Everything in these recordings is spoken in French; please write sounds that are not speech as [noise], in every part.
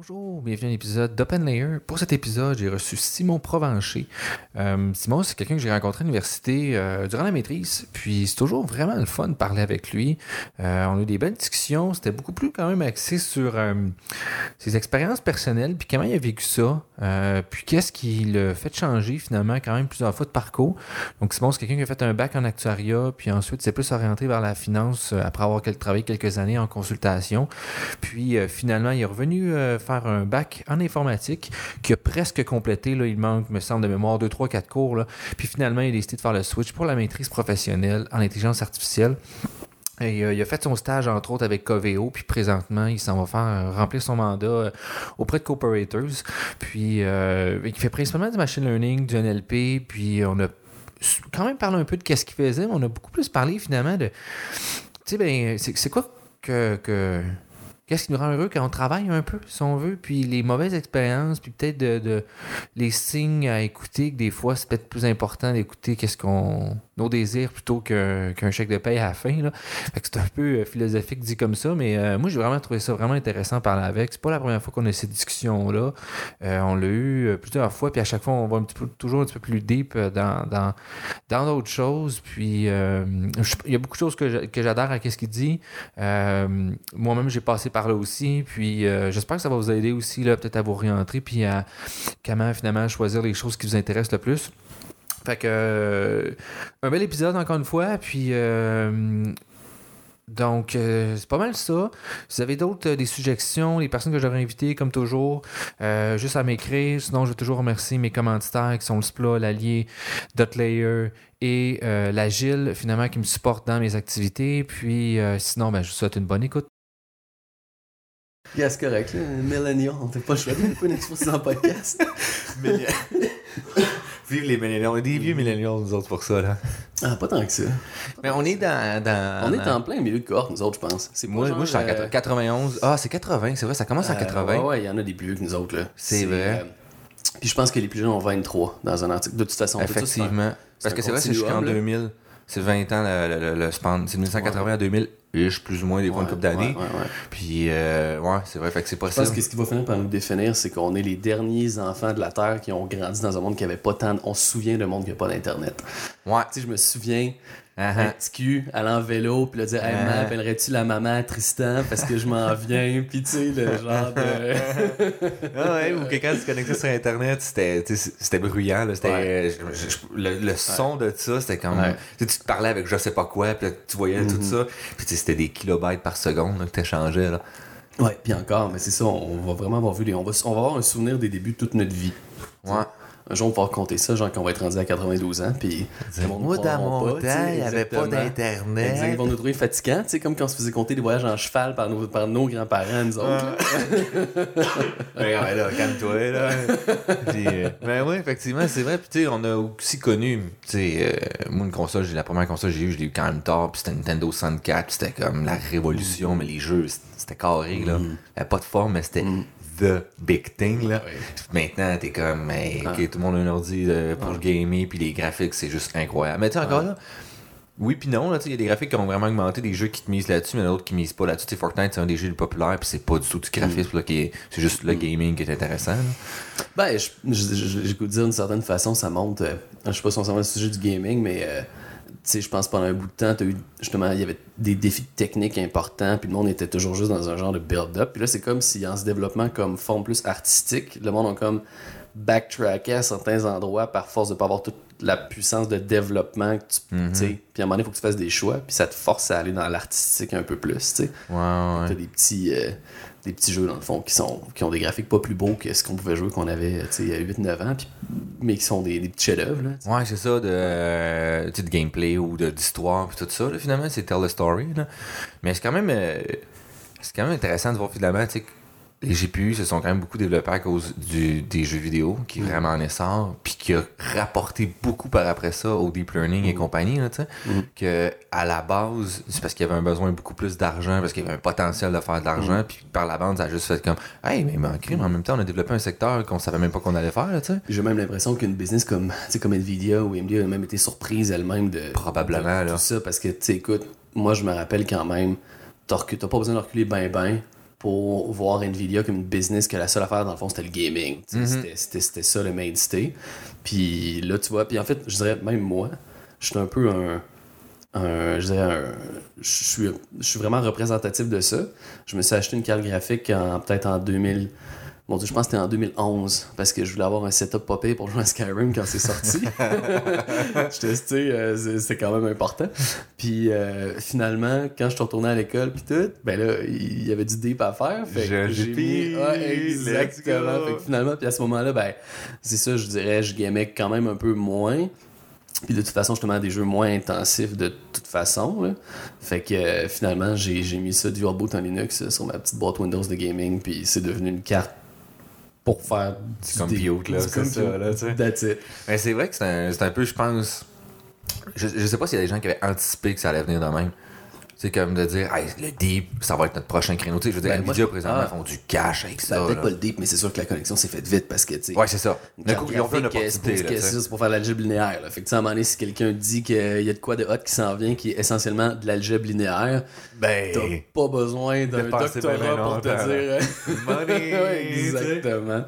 Bonjour, bienvenue à l'épisode d'Open Layer. Pour cet épisode, j'ai reçu Simon Provencher. Euh, Simon, c'est quelqu'un que j'ai rencontré à l'université euh, durant la maîtrise, puis c'est toujours vraiment le fun de parler avec lui. Euh, on a eu des belles discussions, c'était beaucoup plus quand même axé sur ses expériences personnelles, puis comment il a vécu ça, puis qu'est-ce qui l'a fait changer finalement quand même plusieurs fois de parcours. Donc Simon, c'est quelqu'un qui a fait un bac en actuariat, puis ensuite s'est plus orienté vers la finance après avoir travaillé quelques années en consultation. Puis finalement, il est revenu faire un bac en informatique qui a presque complété. Là, il manque, me semble, de mémoire 2, 3, 4 cours. Là. Puis finalement, il a décidé de faire le switch pour la maîtrise professionnelle en intelligence artificielle. Et, euh, il a fait son stage, entre autres, avec Coveo, puis présentement, il s'en va faire euh, remplir son mandat euh, auprès de Cooperators. Puis, il fait principalement du machine learning, du NLP, puis on a quand même parlé un peu de qu'est-ce qu'il faisait, mais on a beaucoup plus parlé finalement de. Tu sais, ben, c'est quoi que, que qu'est-ce qui nous rend heureux quand on travaille un peu, si on veut, puis les mauvaises expériences, puis peut-être de, les signes à écouter, que des fois, c'est peut-être plus important d'écouter qu'est-ce qu'on nos désirs plutôt qu'un chèque de paye à la fin. Là. c'est un peu euh, philosophique dit comme ça, mais euh, moi j'ai vraiment trouvé ça vraiment intéressant de parler avec. C'est pas la première fois qu'on a cette discussion-là. Euh, on l'a eu plusieurs fois, puis à chaque fois on va toujours un petit peu plus deep dans, dans, d'autres choses. Puis il y a beaucoup de choses que j'adore à ce qu'il dit. Moi-même j'ai passé par là aussi. Puis j'espère que ça va vous aider aussi peut-être à vous réentrer puis à comment finalement choisir les choses qui vous intéressent le plus. Fait que euh, un bel épisode encore une fois, puis euh, donc euh, c'est pas mal ça. Si vous avez d'autres des suggestions, les personnes que j'aurais invitées comme toujours, juste à m'écrire. Sinon, je veux toujours remercier mes commanditaires qui sont le Spla, l'Allier, Dotlayer et la Gilles finalement qui me supportent dans mes activités. Puis sinon, ben, je vous souhaite une bonne écoute. Yeah, c'est correct, Millennial, on t'a pas choisi de une exposition en podcast. [laughs] [laughs] Vive les milléniaux. On est des vieux milléniaux, nous autres, pour ça, là. Ah, pas tant que ça. Mais on est dans. dans on est en plein milieu de cohorte, nous autres, je pense. Moi, moi, je suis en 91. Euh, ah, c'est 80, c'est vrai, ça commence en 80. Euh, ouais, il y en a des plus vieux que nous autres, là. C'est vrai. Euh, puis je pense que les plus jeunes ont 23 dans un article. De toute façon, Effectivement. Parce que c'est vrai, c'est jusqu'en 2000. C'est 20 ans le, le, span. C'est de 1980 à 2000 plus ou moins des fois une couple d'années. Puis, euh, ouais, c'est vrai, fait que c'est possible. Je pense que ce qui va finir par nous définir, c'est qu'on est les derniers enfants de la Terre qui ont grandi dans un monde qui avait pas tant. On se souvient d'un monde qui n'a pas d'Internet. Ouais. Tu sais, je me souviens. Un petit cul en vélo, puis là, dire, hey, m'appellerais-tu la maman Tristan parce que je m'en [laughs] viens, puis tu sais, le genre de. ah ouais, ou que quand tu connectais sur Internet, c'était bruyant, là, c'était, le, son de ça, c'était comme. Tu te parlais avec je sais pas quoi, puis tu voyais tout mm-hmm. ça, puis c'était des kilobytes par seconde que tu échangeais. Là. Ouais, puis encore, mais c'est ça, on va vraiment avoir vu les. On va, on va avoir un souvenir des débuts de toute notre vie. Ouais un jour, on va pouvoir compter ça, genre qu'on va être rendu à 92 ans. Puis, moi, dans mon temps, il n'y avait pas d'Internet. Ils vont nous trouver fatigants, tu sais, comme quand on se faisait compter des voyages en cheval par nos, par nos grands-parents, nous autres. ben, ouais, là, calme-toi, là. Euh, ben oui, effectivement, c'est vrai. Puis, tu sais, on a aussi connu, tu sais, euh, moi, une console, la première console que j'ai eue, je l'ai eu quand même tard, puis c'était Nintendo 64, c'était comme la révolution, mais les jeux, c'était carré, là. Mm. Il avait pas de forme, mais c'était mm the big thing. Là. Maintenant, t'es comme, hey, ah. tout le monde a un ordi euh, pour le gamer, puis les graphiques, c'est juste incroyable. Mais tu sais, encore là, oui puis non, il y a des graphiques qui ont vraiment augmenté, des jeux qui te misent là-dessus, mais d'autres qui misent pas là-dessus. Fortnite, c'est un des jeux les populaires, puis c'est pas du tout du graphisme, mm. c'est juste le mm. gaming qui est intéressant. Ben, j'écoute dire d'une certaine façon, ça monte, euh, je sais pas si on s'en va le sujet du gaming, mais euh, sais, je pense pendant un bout de temps, as eu, justement, il y avait des défis techniques importants, puis le monde était toujours juste dans un genre de build-up. Puis là, c'est comme si en se développement comme forme plus artistique, le monde a comme backtracké à certains endroits par force de pas avoir toute la puissance de développement que tu mm Puis à un moment donné, il faut que tu fasses des choix, puis ça te force à aller dans l'artistique un peu plus, tu sais. Ouais. T'as des petits... Euh, des petits jeux dans le fond qui sont qui ont des graphiques pas plus beaux que ce qu'on pouvait jouer qu'on avait a 8-9 ans mais qui sont des, petits chefs-d'œuvre ouais c'est ça de, euh, gameplay ou d'histoire puis tout ça finalement c'est tell the story mais c'est quand même euh, c'est quand même intéressant de voir finalement les GPU se sont quand même beaucoup développés à cause du, des jeux vidéo, qui est mm. vraiment en essor, puis qui a rapporté beaucoup par après ça au deep learning et mm. compagnie, là, mm. que à la base, c'est parce qu'il y avait un besoin beaucoup plus d'argent, parce qu'il y avait un potentiel de faire de l'argent, puis par la bande, ça a juste fait comme, hey, mais en, en même temps, on a développé un secteur qu'on savait même pas qu'on allait faire, tu sais. J'ai même l'impression qu'une business comme, comme Nvidia ou AMD a même été surprise elle-même de. Probablement, Tout ça, parce que, tu écoute, moi, je me rappelle quand même, t'as pas besoin de reculer ben ben pour voir Nvidia comme une business que la seule affaire dans le fond c'était le gaming. Mhm. c'était- C'était c'était ça le mainstay. Puis là tu vois, puis en fait je dirais même moi, je suis un peu un, un- je dirais un- je suis je suis vraiment représentatif de ça. Je me suis acheté une carte graphique en peut-être en 2000 Mon dieu, je pense que c'était en 2011 parce que je voulais avoir un setup popé pour jouer à Skyrim quand c'est sorti. J'étais, tu sais, euh, c'est- quand même important. Puis euh, finalement, quand je suis retourné à l'école, puis tout, ben là, il y avait du deep à faire. Fait j'ai mis. Let's exactement. Fait que finalement, puis à ce moment-là, ben, c'est ça, je dirais, je gamais quand même un peu moins. Puis de toute façon, justement, des jeux moins intensifs de toute façon. Là. Fait que euh, finalement, j'ai mis ça du reboot en Linux euh, sur ma petite boîte Windows de gaming. Puis c'est devenu une carte pour faire du compute, là, c'est ça, là, tu sais. That's it. Mais c'est vrai que c'est un, un peu, je pense. Je, je sais pas s'il y a des gens qui avaient anticipé que ça allait venir de même. C'est comme de dire, hey, le deep, ça va être notre prochain créneau. Tu sais, je veux dire, Ben, moi, Nvidia, je- présentement, ah. font du cash avec ça. Peut-être pas le deep, mais c'est sûr que la connexion s'est faite vite parce que, tu sais, Ouais, c'est ça. D'un coup, ils ont fait une euh, opportunité. c'est pour faire l'algèbre linéaire. Là. Fait que, tu sais, à un moment donné, si quelqu'un dit qu'il y a de quoi de hot qui s'en vient, qui est essentiellement de l'algèbre linéaire, Ben, t'as pas besoin d'un doctorat pour te dire. euh, money, [laughs] exactement.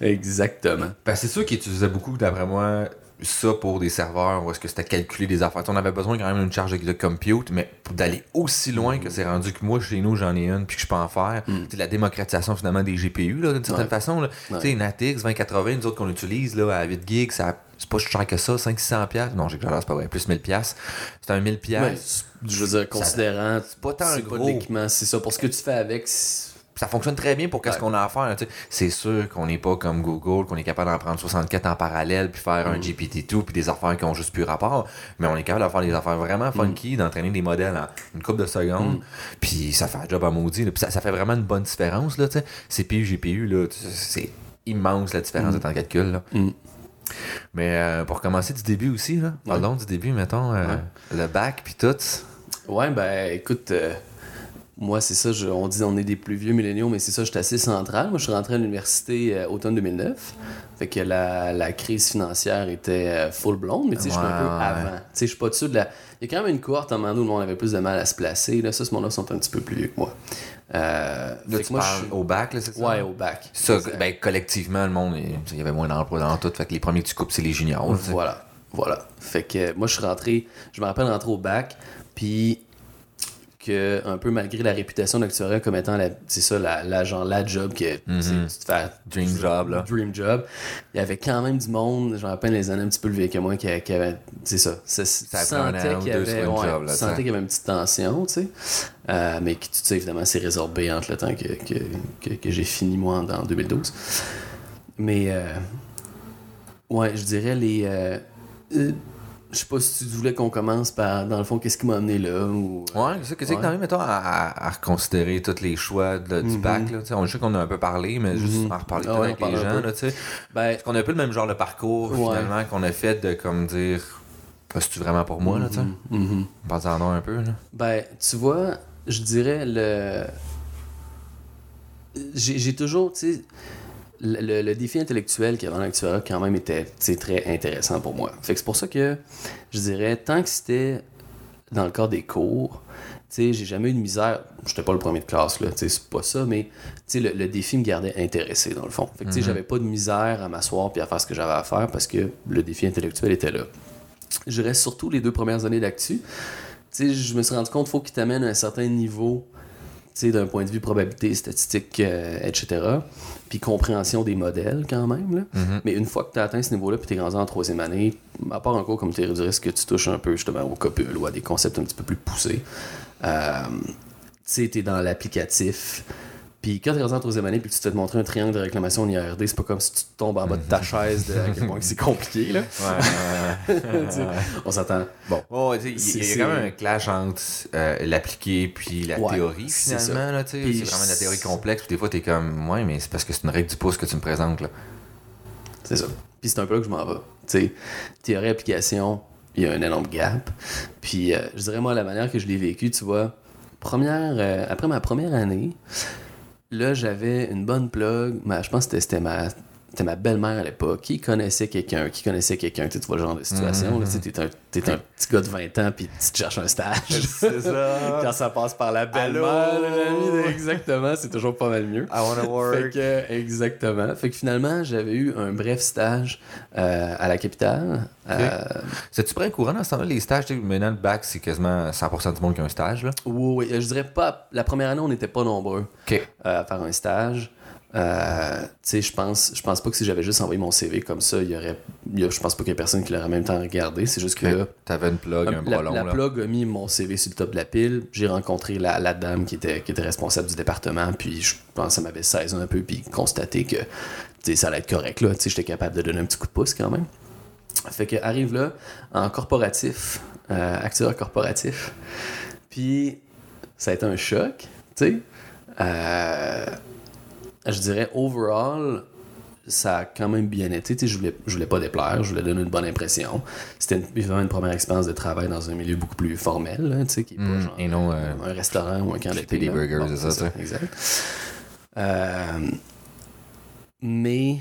Exactement. Ben, c'est sûr qu'ils utilisaient beaucoup, d'après moi, ça pour des serveurs où est-ce que c'était calculer des affaires. On avait besoin quand même d'une charge de, compute, mais pour d'aller aussi loin que c'est rendu que moi, chez nous, j'en ai une, puis que je peux en faire. Mm. C'est la démocratisation, finalement, des GPU, là, d'une certaine Ouais. façon. là. Ouais. Tu sais, une ATX 2080, nous autres qu'on utilise là, à 8 gigs, ça, c'est pas si cher que ça, 500-600$. piastres. Non, j'exagère, c'est pas vrai, plus 1000$. piastres. C'est un 1000$. Ouais, piastres. c'est- je veux dire, considérant. c'est pas tant c'est gros. c'est ça. Pour ce que tu fais avec, ça fonctionne très bien pour qu'est-ce Ouais. qu'on a à faire. C'est sûr qu'on n'est pas comme Google, qu'on est capable d'en prendre 64 en parallèle, puis faire Mm. un GPT-2, puis des affaires qui ont juste plus rapport. Mais on est capable de faire des affaires Mm. vraiment funky, d'entraîner des modèles en une couple de secondes, puis ça fait un job à maudit. Puis ça, ça fait vraiment une bonne différence. Là, tu sais. CPU, GPU, là, c'est immense la différence de temps de calcul. Là. Mm. Mais euh, pour commencer du début aussi, là, parlons du début, mettons, euh, le bac, puis tout. Ouais, ben écoute, euh, moi c'est ça, je- on dit on est des plus vieux milléniaux, mais c'est ça, j'étais assez central. Moi je suis rentré à l'université euh, automne 2009. Fait que la, la crise financière était euh, full blonde, mais tu sais, je suis un peu ouais. avant. Tu sais, je suis pas dessus de la. Il y a quand même une cohorte un moment où on avait plus de mal à se placer. Là, ça, ce monde-là sont un petit peu plus vieux que moi. Euh, Là, tu que moi, je parles suis- au bac, là, c'est ça? Ouais, au bac. Ça, ben, collectivement, le monde, il y avait moins d'emplois dans tout. Fait que les premiers que tu coupes, c'est les juniors. Voilà, voilà. Fait que moi, je suis rentré, je me rappelle rentrer au bac, puis que un peu malgré la réputation d'Actuaria comme étant la, c'est ça, la, la genre la job que sais, Mhm. tu te fais Dream job, là. Dream job. Il y avait quand même du monde, je me rappelle les années un petit peu plus vieux que moi, qui, qui avait, c'est ça, ça, Ça ou qu'il y avait, ouais, job, là, sais. qu'il y avait une petite tension, tu sais, Euh, mais qui, tu sais, évidemment, c'est résorbé entre le temps que, que, que, que j'ai fini moi en, en 2012. Mais euh, Ouais, je dirais les. euh, euh, je sais pas si tu voulais qu'on commence par, dans le fond, qu'est-ce qui m'a amené là ou. Ouais, c'est ça. Qu'est-ce que Ouais. t'as envie, mettons, à, à- à reconsidérer tous les choix de- du Mhm. bac, là? tu sais, On sait qu'on a un peu parlé, mais juste Mhm. en reparler Ah ouais, avec on les gens, là, tu sais. Ben, Parce qu'on a un peu le même genre de parcours, Ouais. finalement, qu'on a fait de, comme dire, c'est-tu vraiment pour moi, là, tu sais? mhm, mhm. Pense-en un peu, là. Ben, tu vois, je dirais le. J'ai j'ai toujours, tu sais, le, le- le défi intellectuel qu'il y avait dans quand même était très intéressant pour moi. Fait que c'est pour ça que je dirais, tant que c'était dans le cadre des cours, tu sais, j'ai jamais eu de misère. J'étais pas le premier de classe, là, tu sais, c'est pas ça, mais tu sais, le, le défi me gardait intéressé, dans le fond. Fait que, tu sais, Mhm. j'avais pas de misère à m'asseoir puis à faire ce que j'avais à faire parce que le défi intellectuel était là. Je reste surtout les deux premières années d'actu. Tu sais, je me suis rendu compte qu'il faut qu'il t'amène à un certain niveau, tu sais, d'un point de vue probabilité, statistique, euh, etc. Puis compréhension des modèles, quand même, là. Mhm. Mais une fois que tu as atteint ce niveau-là, puis tu es rendu en troisième année, à part un cours comme théorie du risque, que tu touches un peu justement au copul ou à des concepts un petit peu plus poussés, euh, tu sais, tu es dans l'applicatif. Puis quand tu es rendu en troisième année, puis tu te fais montrer un triangle de réclamation en IRD, c'est pas comme si tu tombes en bas de ta chaise de à quel point que c'est compliqué, là. Ouais. [laughs] Tu On s'entend. Bon. Tu il y, a quand même un clash entre euh, l'appliqué puis la Ouais, théorie, finalement. tu C'est vraiment de la théorie complexe. Puis des fois, t'es comme, ouais, mais c'est parce que c'est une règle du pouce que tu me présentes. Là. C'est ça. Puis c'est un peu là que je m'en vais. Tu théorie application, il y a un énorme gap. Puis euh, je dirais moi la manière que je l'ai vécu, tu vois, première euh, après ma première année, là j'avais une bonne plug, mais je pense que c'était- ma était ma belle-mère à l'époque, qui connaissait quelqu'un, qui connaissait quelqu'un, tu sais, tu vois le genre de situation, tu sais, t'es un, t'es un petit gars de 20 ans, puis tu te cherches un stage. C'est ça. [laughs] Quand ça passe par la belle-mère, exactement, c'est toujours pas mal mieux. I wanna Fait work. que, exactement. Fait que finalement, j'avais eu un bref stage euh, à la capitale. Euh, C'est-tu prêt courant dans ce temps-là, les stages? Maintenant, le bac, c'est quasiment 100% du monde qui a un stage. Là. oui, oui, je dirais pas. La première année, on n'était pas nombreux euh, à faire un stage. Euh, tu sais, je pense, je pense pas que si j'avais juste envoyé mon CV comme ça, il y aurait, je pense pas qu'il y ait personne qui l'aurait en même temps regardé. C'est juste que là, T'avais une plug, un la, long. la là. plug a mis mon CV sur le top de la pile. J'ai rencontré la, la dame qui était, qui était responsable du département. Puis je pense que ça m'avait saisi un peu. Puis constaté que ça allait être correct. là. Tu sais, J'étais capable de donner un petit coup de pouce quand même. Fait que arrive là en corporatif, euh, acteur corporatif. Puis ça a été un choc. Tu sais. Euh, je dirais overall, ça a quand même bien été. Tu sais, je voulais, je voulais pas déplaire, je voulais donner une bonne impression. C'était évidemment une première expérience de travail dans un milieu beaucoup plus formel, là, tu sais, qui est pas Mm, genre et non, euh, un restaurant ou un camp d'été. des là. burgers, Bon, c'est ça, tu sais. Exact. Euh, mais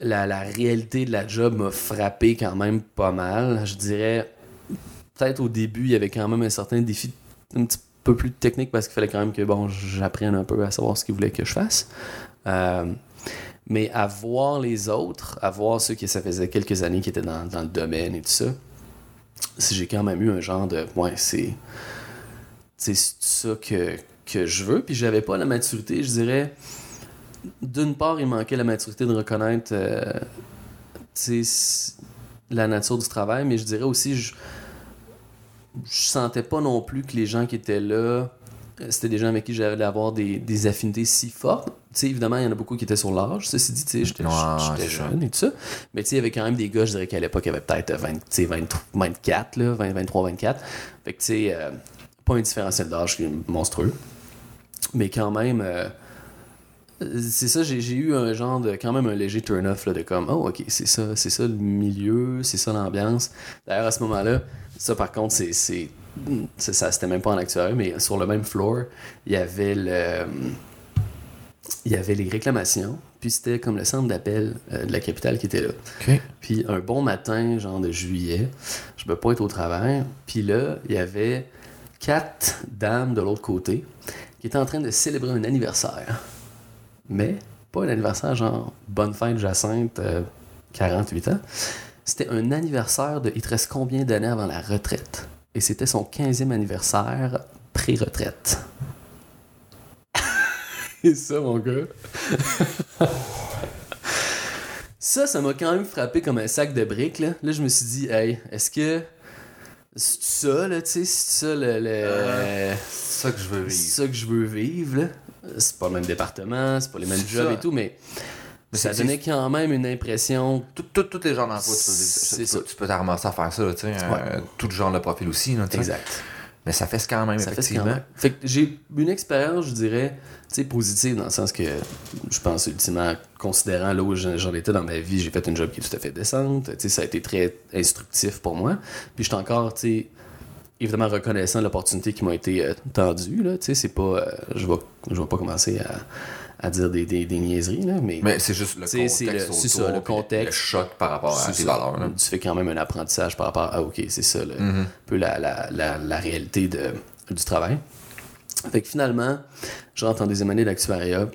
la, la réalité de la job m'a frappé quand même pas mal. Je dirais, peut-être au début, il y avait quand même un certain défi un petit peu plus technique parce qu'il fallait quand même que bon, j'apprenne un peu à savoir ce qu'ils voulaient que je fasse. Euh, mais à voir les autres, à voir ceux qui ça faisait quelques années qui étaient dans, le domaine et tout ça, j'ai quand même eu un genre de ouais, c'est c'est ça que, que je veux. Puis j'avais pas la maturité, je dirais. D'une part, il manquait la maturité de reconnaître euh, la nature du travail, mais je dirais aussi, je sentais pas non plus que les gens qui étaient là, euh, c'était des gens avec qui j'allais avoir des, des affinités si fortes. Évidemment, il y en a beaucoup qui étaient sur l'âge. Ceci dit, tu sais, j'étais Ouais, jeune et tout ça. Mais il y avait quand même des gars, je dirais qu'à l'époque, il y avait peut-être 20, tu sais, 20 24, là, 20, 23, 24. Fait que tu sais, euh, pas un différentiel d'âge qui est monstrueux. Mais quand même, euh, c'est ça, j'ai eu un genre de, quand même un léger turn-off de comme, oh ok, c'est ça, c'est ça le milieu, c'est ça l'ambiance. D'ailleurs, à ce moment-là, ça par contre, c'est, ça, c'était même pas en actuel, mais sur le même floor, il y avait le, il y avait les réclamations, puis c'était comme le centre d'appel euh, de la capitale qui était là. Puis un bon matin, genre de juillet, je me pointe au travail, puis là, il y avait quatre dames de l'autre côté qui étaient en train de célébrer un anniversaire. Mais pas un anniversaire genre bonne fête Jacinthe, euh, 48 ans. C'était un anniversaire de il te reste combien d'années avant la retraite? Et c'était son 15e anniversaire pré-retraite. [laughs] Et ça, mon gars. [laughs] Ça, ça m'a quand même frappé comme un sac de briques. Là, là je me suis dit, hey, est-ce que. C'est ça, là, tu sais, c'est ça le. le- C'est ça que je veux c'est ça que je veux vivre, là. C'est pas le même département, c'est pas les mêmes jobs ça. et tout, mais. Ça donnait quand même une impression. Tout- tout- Tous les genres d'emploi, tu tu tu peux t'arramasser à faire ça, là, tu sais. euh, tout genre de profil aussi, là. Exact. Mais ça fait quand même, Ça fait effectivement. quand même. Fait que j'ai une expérience, je dirais, positive dans le sens que je pense ultimement, considérant là où j'en étais dans ma vie, j'ai fait une job qui est tout à fait décente. Ça a été très instructif pour moi. Puis je suis encore, tu sais, évidemment reconnaissant l'opportunité qui m'a été euh, tendue. Là, tu sais, c'est pas, euh, je vais, je vais pas commencer à, à dire des, des, des niaiseries là, mais, Mais c'est juste le contexte. c'est le- autour, ça, le contexte. Le choc par rapport à tes valeurs. là. Tu fais quand même un apprentissage par rapport à, ok, c'est ça, le- Mhm. un peu la, la, la, la réalité de, du travail. Fait que finalement, je rentre en deuxième année d'actuariat,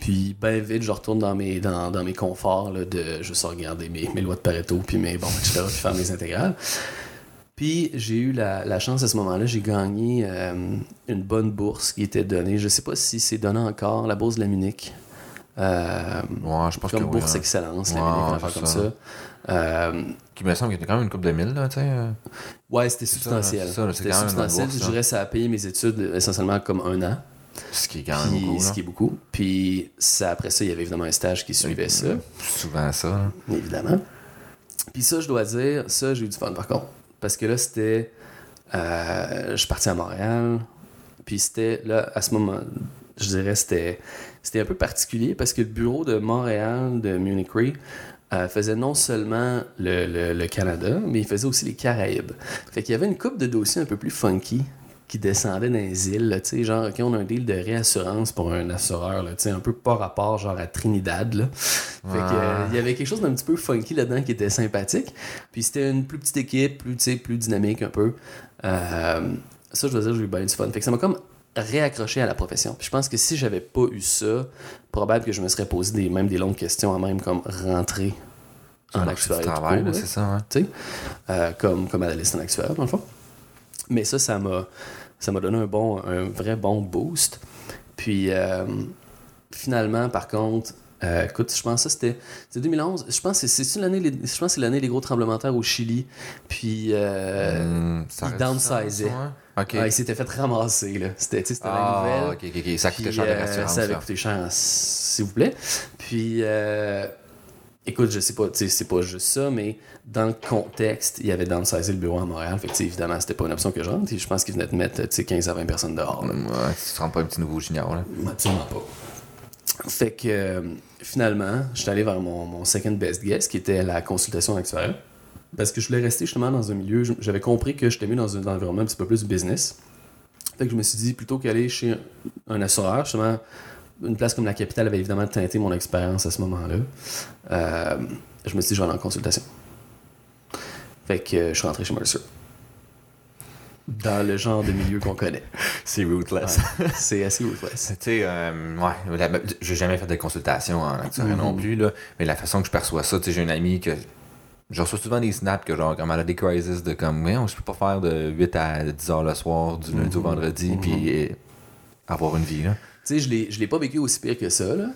puis ben vite, je retourne dans mes, dans, dans mes conforts là, de juste regarder mes, mes lois de Pareto, puis mes, bon, etc., puis faire mes intégrales. Puis j'ai eu la, la chance à ce moment-là, j'ai gagné euh, une bonne bourse qui était donnée. Je sais pas si c'est donné encore, la bourse de la Munich. Euh, Ouais, je pense comme que oui, bourse hein. excellence, la Ouais, Munich, une affaire c'est comme ça. Euh, Qui me semble qu'il était quand même une coupe de mille, là, tu sais. euh. Ouais, c'était substantiel. C'était substantiel. bourse, Je dirais ça a payé mes études essentiellement comme un an. Ce qui est quand même Puis, beaucoup, ce là. qui est beaucoup. Puis ça, après ça, il y avait évidemment un stage qui suivait ça, Souvent ça. là. évidemment. Puis ça, je dois dire, ça, j'ai eu du fun par contre. Parce que là, c'était. euh, je suis parti à Montréal. Puis c'était, là, à ce moment, je dirais, c'était, c'était un peu particulier parce que le bureau de Montréal, de Munich Re, euh, faisait non seulement le, le- le Canada, mais il faisait aussi les Caraïbes. Fait qu'il y avait une coupe de dossiers un peu plus funky qui descendaient dans les îles, tu sais, genre, OK, on a un deal de réassurance pour un assureur, là, tu sais, un peu pas rapport, genre, à Trinidad, là. Fait que, euh, il y avait quelque chose d'un petit peu funky là-dedans qui était sympathique. Puis c'était une plus petite équipe, plus, tu sais, plus dynamique un peu. Euh, ça, je veux dire, j'ai eu bien du fun. Fait que ça m'a comme réaccroché à la profession. Puis je pense que si j'avais pas eu ça, probable que je me serais posé des, même des longues questions à même comme rentrer en là c'est ça. sais, euh, comme, comme analyste en actuariat, dans le fond. Mais ça, ça m'a, ça m'a donné un, bon, un vrai bon boost. Puis, euh, finalement, par contre, euh, écoute, je pense que c'était, c'était 2011. Je pense que c'est, c'est l'année, je pense que c'est l'année des gros tremblements de terre au Chili. Puis, euh, Hum, ça il downsizait. s'était fait ramasser. Là. C'était, c'était ah, la nouvelle. ok, ok, ok. Ça coûtait cher de euh, l'assurance. ça avait coûté cher, s'il vous plaît. Puis, euh, écoute, je sais pas, tu sais, c'est pas juste ça, mais dans le contexte, il y avait downsizé le bureau à Montréal. Fait que, évidemment, c'était pas une option que je rentre. Et Je pense qu'ils venaient de mettre, tu sais, 15 à 20 personnes dehors. là. Ouais, tu te rends pas un petit nouveau junior, là. Absolument pas. Fait que, euh, finalement, je suis allé vers mon, mon second best guess, qui était la consultation actuelle. Parce que je voulais rester justement dans un milieu, j'avais compris que j'étais mieux dans un environnement un petit peu plus business. Fait que je me suis dit, plutôt qu'aller chez un assureur, justement, une place comme la capitale avait évidemment teinté mon expérience à ce moment-là. Euh, je me suis dit, je vais aller en consultation. Fait que euh, je suis rentré chez Mercer. Dans le genre de milieu qu'on connaît. [laughs] C'est ruthless. Ouais, [laughs] C'est assez ruthless. Tu sais, euh, ouais, la- j'ai jamais fait de consultation en actuariat Mhm. non plus, là, mais la façon que je perçois ça, tu sais, j'ai une amie que. Je reçois souvent des snaps que, genre, comme elle a des crises de comme, mais je peux pas faire de 8 à 10 heures le soir, du lundi au vendredi, Mhm. puis euh, avoir une vie, là. Tu sais, je l'ai, je l'ai pas vécu aussi pire que ça, là. Tu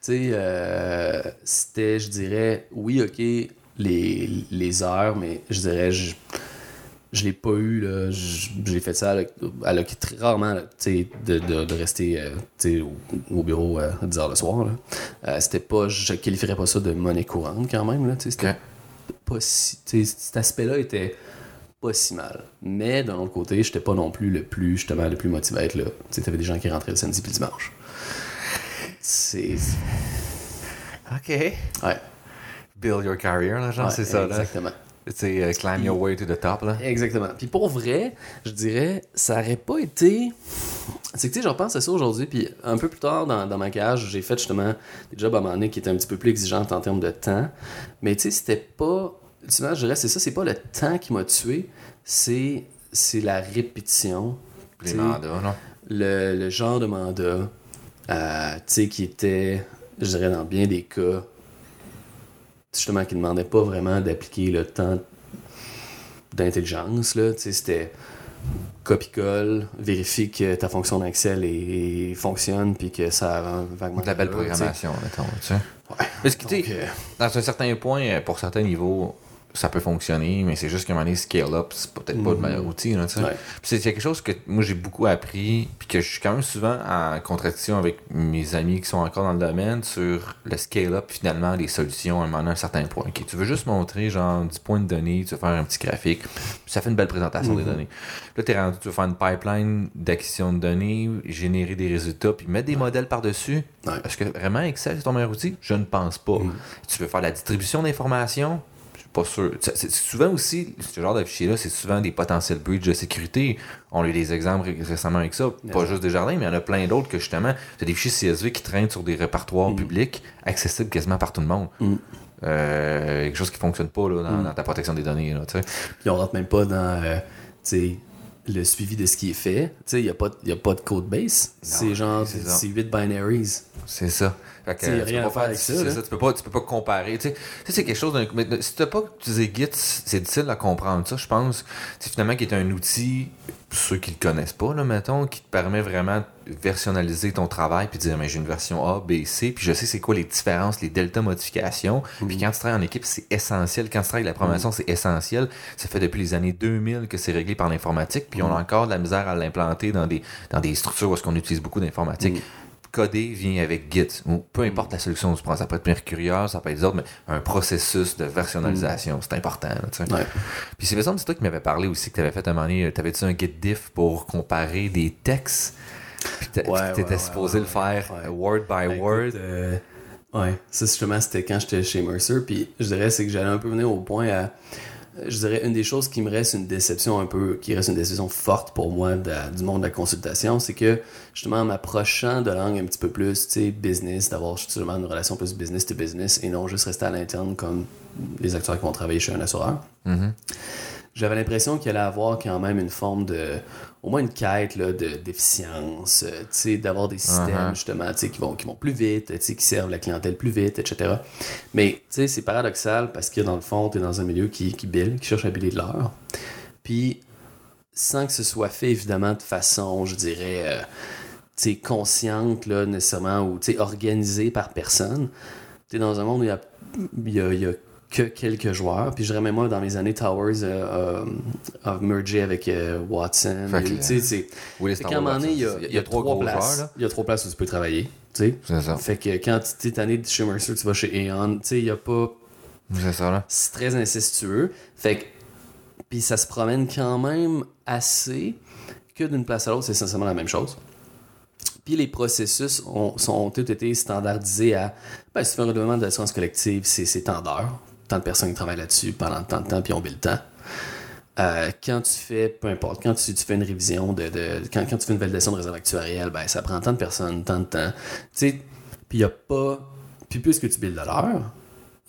sais, euh, c'était, je dirais, oui, ok, les, les heures, mais je dirais, je, je l'ai pas eu, là. Je, j'ai fait ça à très rarement, là, tu sais, de, de, de rester, euh, tu sais, au, au bureau euh, à 10 heures le soir, là. Euh, c'était pas, je qualifierais pas ça de monnaie courante, quand même, là. Tu sais, c'était pas si, cet aspect-là était pas si mal. Mais d'un autre côté, j'étais pas non plus le plus, justement, le plus motivé à être là. Tu sais, t'avais des gens qui rentraient le samedi puis le dimanche. C'est. OK. Ouais. Build your career, là, genre, Ouais, c'est ça, là. Exactement. Tu sais, euh, climb your way to the top, là. Exactement. Puis pour vrai, je dirais, ça aurait pas été. C'est que tu sais, je repense à ça aujourd'hui, puis un peu plus tard dans, dans ma carrière, j'ai fait justement des jobs à un moment donné qui étaient un petit peu plus exigeantes en termes de temps. Mais tu sais, c'était pas. Souvent, je dirais, c'est ça, c'est pas le temps qui m'a tué, c'est, c'est la répétition. Les mandats, là. le, le genre de mandat, euh, tu sais, qui était, je dirais, dans bien des cas, justement, qui ne demandait pas vraiment d'appliquer le temps d'intelligence, là, tu sais, c'était copie-colle, vérifie que ta fonction d'Excel est- fonctionne, puis que ça a vaguement... De la belle programmation, mettons, tu sais. Ouais. Parce que, tu sais, Donc, euh, dans un certain point, pour certains niveaux, ça peut fonctionner, mais c'est juste qu'à un moment donné, scale up, c'est peut-être pas le meilleur outil, là. Ouais. C'est quelque chose que moi j'ai beaucoup appris, puis que je suis quand même souvent en contradiction avec mes amis qui sont encore dans le domaine sur le scale-up, finalement, les solutions à un moment à un certain point. Tu veux juste montrer genre 10 points de données, tu veux faire un petit graphique, ça fait une belle présentation des données. Là, tu es rendu, tu veux faire une pipeline d'acquisition de données, générer des résultats, puis mettre des modèles par-dessus. Ouais. Est-ce que vraiment Excel c'est ton meilleur outil? Je ne pense pas. Tu veux faire la distribution d'informations? Pas sûr. C'est- souvent aussi, ce genre de fichier-là, c'est souvent des potentiels breaches de sécurité. On a eu des exemples ré- récemment avec ça. Pas juste des jardins, mais il y en a plein d'autres que justement, c'est des fichiers CSV qui traînent sur des répertoires publics, accessibles quasiment par tout le monde. Mm. Euh, quelque chose qui fonctionne pas là, dans, dans ta protection des données. Là. Puis on rentre même pas dans euh, le suivi de ce qui est fait. Il n'y a, pas- y a pas de code base. C'est genre, c'est ça. c'est 8 binaries. C'est ça. Fait que, Tu peux rien pas à faire avec ça, c'est là. Tu peux pas, tu peux pas comparer. Tu sais, c'est quelque chose d'un. Mais si t'as pas utilisé Git, c'est difficile à comprendre ça, je pense. C'est finalement qui est un outil, pour ceux qui le connaissent pas, là, mettons, qui te permet vraiment de versionaliser ton travail puis dire, mais j'ai une version A, B, C, puis je sais c'est quoi les différences, les delta modifications. Puis quand tu travailles en équipe, c'est essentiel. Quand tu travailles la programmation, c'est essentiel. Ça fait depuis les années 2000 que c'est réglé par l'informatique, puis on a encore de la misère à l'implanter dans des, dans des structures où est-ce qu'on utilise beaucoup d'informatique coder vient avec Git, ou peu importe la solution que tu prends, ça peut être Mercurial, ça peut être les autres, mais un processus de versionalisation, c'est important. là. Ouais. Puis c'est ça, c'est toi qui m'avais parlé aussi, que tu avais fait un moment donné, t'avais-tu un Git diff pour comparer des textes, puis Ouais, t'étais ouais, supposé le faire word by Ben, word. écoute, euh, ouais, ça justement, c'était quand j'étais chez Mercer. Puis je dirais, c'est que j'allais un peu venir au point à. je dirais, une des choses qui me reste une déception un peu, qui reste une déception forte pour moi de du monde de la consultation, c'est que justement en m'approchant de langue un petit peu plus, tu sais, business, d'avoir justement une relation plus business to business et non juste rester à l'interne comme les acteurs qui vont travailler chez un assureur. Mhm. J'avais l'impression qu'il allait avoir quand même une forme de. au moins une quête là, de, d'efficience, euh, d'avoir des systèmes Uh-huh. justement tu sais, qui vont, qui vont plus vite, qui servent la clientèle plus vite, etc. Mais c'est paradoxal parce que dans le fond, tu es dans un milieu qui, qui bill, qui cherche à biller de l'heure. Puis, sans que ce soit fait évidemment de façon, je dirais, euh, tu sais, consciente, là, nécessairement, ou tu sais, organisée par personne, tu es dans un monde où il y a, y a- y a que quelques joueurs. Puis je même moi, dans mes années, Towers euh, a, a mergé avec euh, Watson. Tu sais, c'est- Oui, un moment donné, il y a, il y a trois places. Il y a trois places où tu peux travailler. Tu sais. C'est ça. Fait que quand tu es tanné de chez Mercer, tu vas chez Aeon. Tu sais, il y a pas. C'est ça, là. C'est très incestueux. Fait que. Puis ça se promène quand même assez que d'une place à l'autre, c'est essentiellement la même chose. Puis les processus ont, sont, ont tous été standardisés à. Ben, si tu fais un renouvellement de l'assurance collective, c'est c'est tant d'heures. Tant de personnes qui travaillent là-dessus pendant tant de temps, puis on le temps. Euh, quand tu fais, peu importe, quand tu, tu fais une révision de. de- quand, quand tu fais une validation de réserve actuarielle, ben ça prend tant de personnes, tant de temps. Tu sais, puis il n'y a pas. Puis puisque tu billes de l'heure,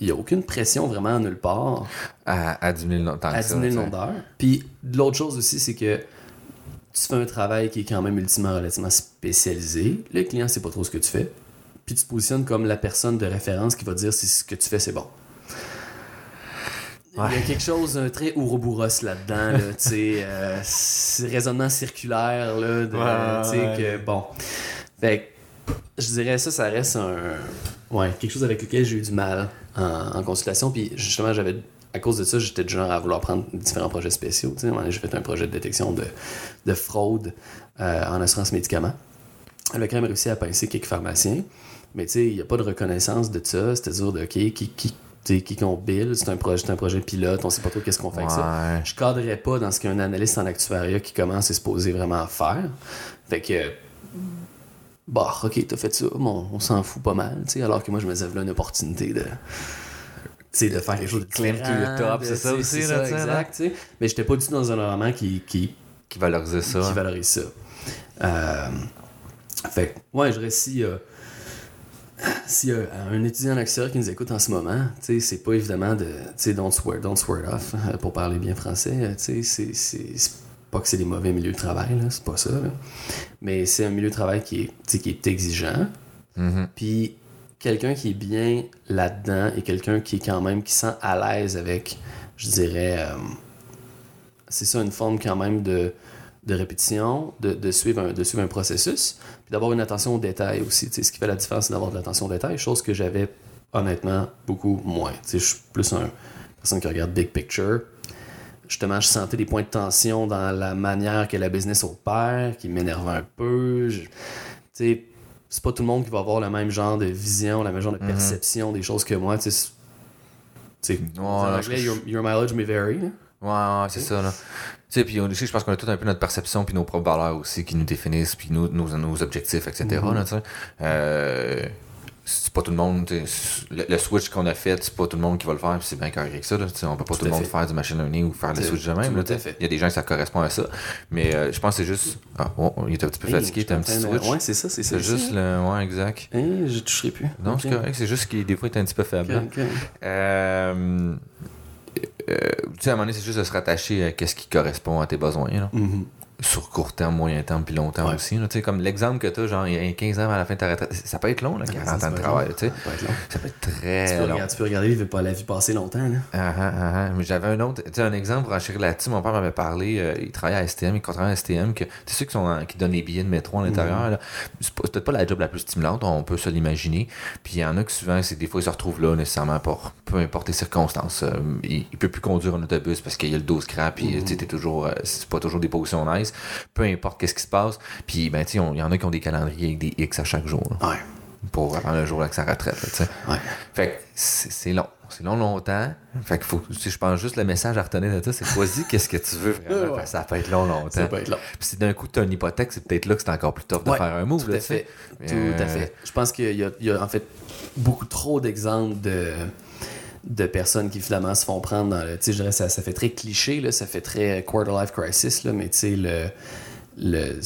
il n'y a aucune pression vraiment nulle part À, à diminuer le nombre d'heures. Puis l'autre chose aussi, c'est que tu fais un travail qui est quand même ultimement relativement spécialisé. Le client sait pas trop ce que tu fais. Puis tu te positionnes comme la personne de référence qui va dire si ce que tu fais c'est bon. Il y a quelque chose un très ouroboros là-dedans, là, tu sais, euh, raisonnement circulaire, là, de, Ouais, tu sais, ouais. que, bon. Fait que, je dirais ça, ça reste un, ouais, quelque chose avec lequel j'ai eu du mal en, en consultation, puis justement, j'avais, à cause de ça, j'étais du genre à vouloir prendre différents projets spéciaux, tu sais, j'ai fait un projet de détection de, de fraude euh, en assurance médicaments. Elle a quand même réussi à pincer quelques pharmaciens, mais tu sais, il n'y a pas de reconnaissance de ça, c'est-à-dire de, OK, qui, qui, qui qu'on bill, c'est un, projet, c'est un projet pilote, on sait pas trop qu'est-ce qu'on fait avec ça. Je cadrerais pas dans ce qu'un analyste en actuariat qui commence à se poser vraiment à faire. Fait que, bah, ok, t'as fait ça, bon, on s'en fout pas mal, tu sais, alors que moi, je me disais, là, une opportunité de. de faire quelque chose de Climb to the top, c'est ça aussi, c'est ça, exact. Mais j'étais pas du tout dans un environnement qui, qui, Qui valorisait ça. qui valorise ça. Euh, fait que, ouais, je euh, s'il y a un étudiant en actuariat qui nous écoute en ce moment, c'est pas évidemment de. Don't swear, don't swear off, euh, pour parler bien français. euh, c'est- pas que c'est des mauvais milieux de travail, c'est pas ça. là. Mais c'est un milieu de travail qui est, qui est exigeant. Mhm. Puis quelqu'un qui est bien là-dedans et quelqu'un qui est quand même, qui se sent à l'aise avec, je dirais, euh, c'est ça, une forme quand même de, de répétition, de, de suivre un, de suivre un processus, puis d'avoir une attention aux détails aussi. Ce qui fait la différence, c'est d'avoir de l'attention aux détails, chose que j'avais honnêtement beaucoup moins. Je suis plus un personne qui regarde big picture. Justement, je sentais des points de tension dans la manière que la business opère, qui m'énervait un peu. C'est pas tout le monde qui va avoir le même genre de vision, le même genre de perception des choses que moi. Tu sais, c'est- tu sais, en Ouais, anglais, je- your, your mileage may vary. Ouais, ouais, c'est ça, là. Tu sais, puis aussi, je pense qu'on a tout un peu notre perception puis nos propres valeurs aussi qui nous définissent, puis nos, nos, nos objectifs, etc. Là, tu sais. Euh, c'est pas tout le monde, le, le switch qu'on a fait, c'est pas tout le monde qui va le faire, puis c'est bien correct avec ça, là, on peut pas tout, Tout le monde fait. faire du machine learning ou faire le switch de même, là. Il y a des gens que ça correspond à ça, mais euh, je pense que c'est juste, ah, oh, il était un petit peu Hey, fatigué, t'as un petit switch. Ouais, c'est ça, c'est ça. c'est juste le, ouais, exact. Hey, je toucherai plus. Non, c'est correct, c'est juste qu'il des fois il est un petit peu faible. hein. Euh, euh, tu sais, à un moment donné, c'est juste de se rattacher à ce qui correspond à tes besoins. Mhm. Sur court terme, moyen terme, puis long terme Ouais. aussi. là. Tu comme l'exemple que tu as, genre, il y a 15 ans à la fin de ta retraite, ça peut être long, là, 40 Ça ans de travail. tu. Ça peut être long. Ça peut être Tu très peux, long. regarder, tu peux regarder, il veut pas la vie passer longtemps. Là. Ah, ah, ah, ah. Mais j'avais un autre, tu sais, un exemple pour enchérir là-dessus. Mon père m'avait parlé, euh, il travaillait à STM, il travaillait à STM, que, tu sais, ceux qui, sont en- qui donnent les billets de métro à l'intérieur, c'est pas- c'est peut-être pas la job la plus stimulante, on peut se l'imaginer. Puis il y en a que souvent, c'est des fois, ils se retrouvent là nécessairement pour peu importe les circonstances. Euh, il, il peut plus conduire un autobus parce qu'il y a le dos scrap, puis tu t'es toujours, euh, c'est pas toujours des positions nice. Peu importe qu'est-ce qui se passe. Puis, ben, tu il y en a qui ont des calendriers avec des X à chaque jour, là, Ouais. pour avant le jour avec sa retraite, là. Ouais. Fait que c'est long. C'est long longtemps. Fait que faut, si je pense juste le message à retenir de ça, c'est choisis [laughs] qu'est-ce que tu veux vraiment. Ouais. ça peut être long longtemps. Ça peut être long. Puis si d'un coup tu as une hypothèque, c'est peut-être là que c'est encore plus tough de faire un move. Tout là, à fait. Tout Euh, à fait. Je pense qu'il y a en fait beaucoup trop d'exemples de de personnes qui finalement se font prendre dans le. Tu sais, je dirais, ça, ça fait très cliché, là, ça fait très quarter life crisis, là, mais tu sais, le. le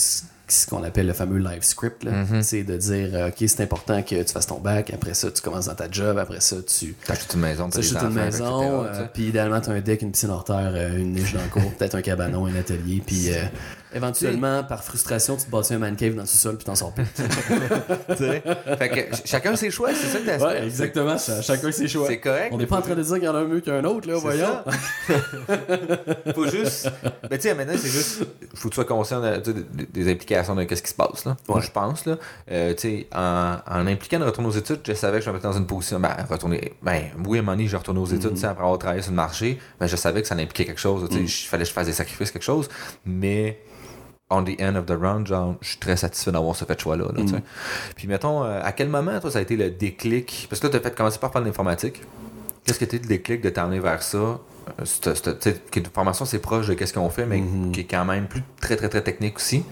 ce qu'on appelle le fameux life script, là. Mhm. c'est de dire, euh, OK, c'est important que tu fasses ton bac, après ça, tu commences dans ta job, après ça, tu T'achètes une maison, t'as tu des achètes une enfants, maison, etc., euh, puis idéalement, tu as un deck, une piscine hors terre, euh, une niche dans le cours, peut-être un cabanon, un atelier, puis euh, éventuellement, par frustration, tu te bâtis un man cave dans le sous-sol, puis t'en sors plus. [laughs] Tu sais? fait que ch- chacun ses choix, c'est ça que t'as ouais, exactement, ça, chacun ses choix. C'est correct? On n'est pas en train de dire qu'il y en a un mieux qu'un autre, là, C'est voyons. ça. [laughs] Faut juste. Mais tu sais, maintenant, c'est juste. Faut que tu sois conscient de- tu sais, de- des implications de ce qui se passe. Là. Moi, Ouais. je pense. Là, euh, tu sais, en, en impliquant de retourner aux études, je savais que je me mettais dans une position. Ben, retourner. Ben, oui, à un moment donné, je retourné aux études tu sais, après avoir travaillé sur le marché. Mais je savais que ça impliquait quelque chose. tu sais, Il fallait que je fasse des sacrifices, quelque chose. Mais. On the end of the round, genre, je suis très satisfait d'avoir ce fait choix-là. là, sais. Puis, mettons, euh, à quel moment, toi, ça a été le déclic? Parce que là, tu as fait commencer par faire de l'informatique. Qu'est-ce qui a été le déclic de t'amener vers ça? Euh, de formation, c'est proche de qu'est-ce qu'on fait, mais qui est quand même plus très, très, très technique aussi.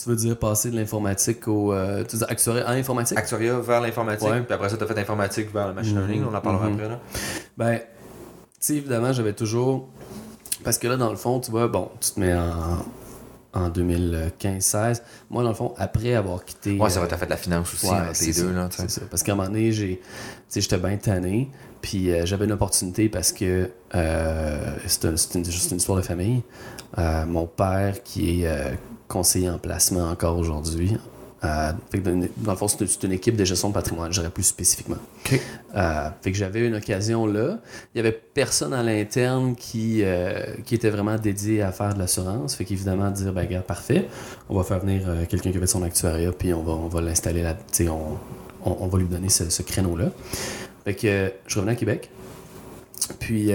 Tu veux dire passer de l'informatique au. euh, tu veux dire en informatique? Actuaria vers l'informatique, Ouais. puis après ça, tu as fait informatique vers le machine Mhm. learning, on en parlera Mhm. après. Là. Ben, tu sais, évidemment, j'avais toujours. Parce que là, dans le fond, tu vois, bon, tu te mets en, en 2015-16. Moi, dans le fond, après avoir quitté. Ouais, ça va, tu as fait de la finance aussi, Ouais, entre les ça, deux. Là, c'est ça. Parce qu'à un moment donné, j'ai, j'étais bien tanné. Puis euh, j'avais une opportunité parce que euh, c'est, un- c'est une, juste une histoire de famille. Euh, mon père, qui est euh, conseiller en placement encore aujourd'hui, euh, fait que dans, le fond, c'est une, équipe de gestion de patrimoine, je dirais plus spécifiquement. OK. Euh, fait que j'avais une occasion là. Il y avait personne à l'interne qui, euh, qui était vraiment dédié à faire de l'assurance. Fait qu'évidemment, dire, ben, regarde, parfait, on va faire venir euh, quelqu'un qui avait son actuariat, puis on va, on va l'installer là. On, on, on va lui donner ce, ce créneau-là. Fait que je revenais à Québec. Puis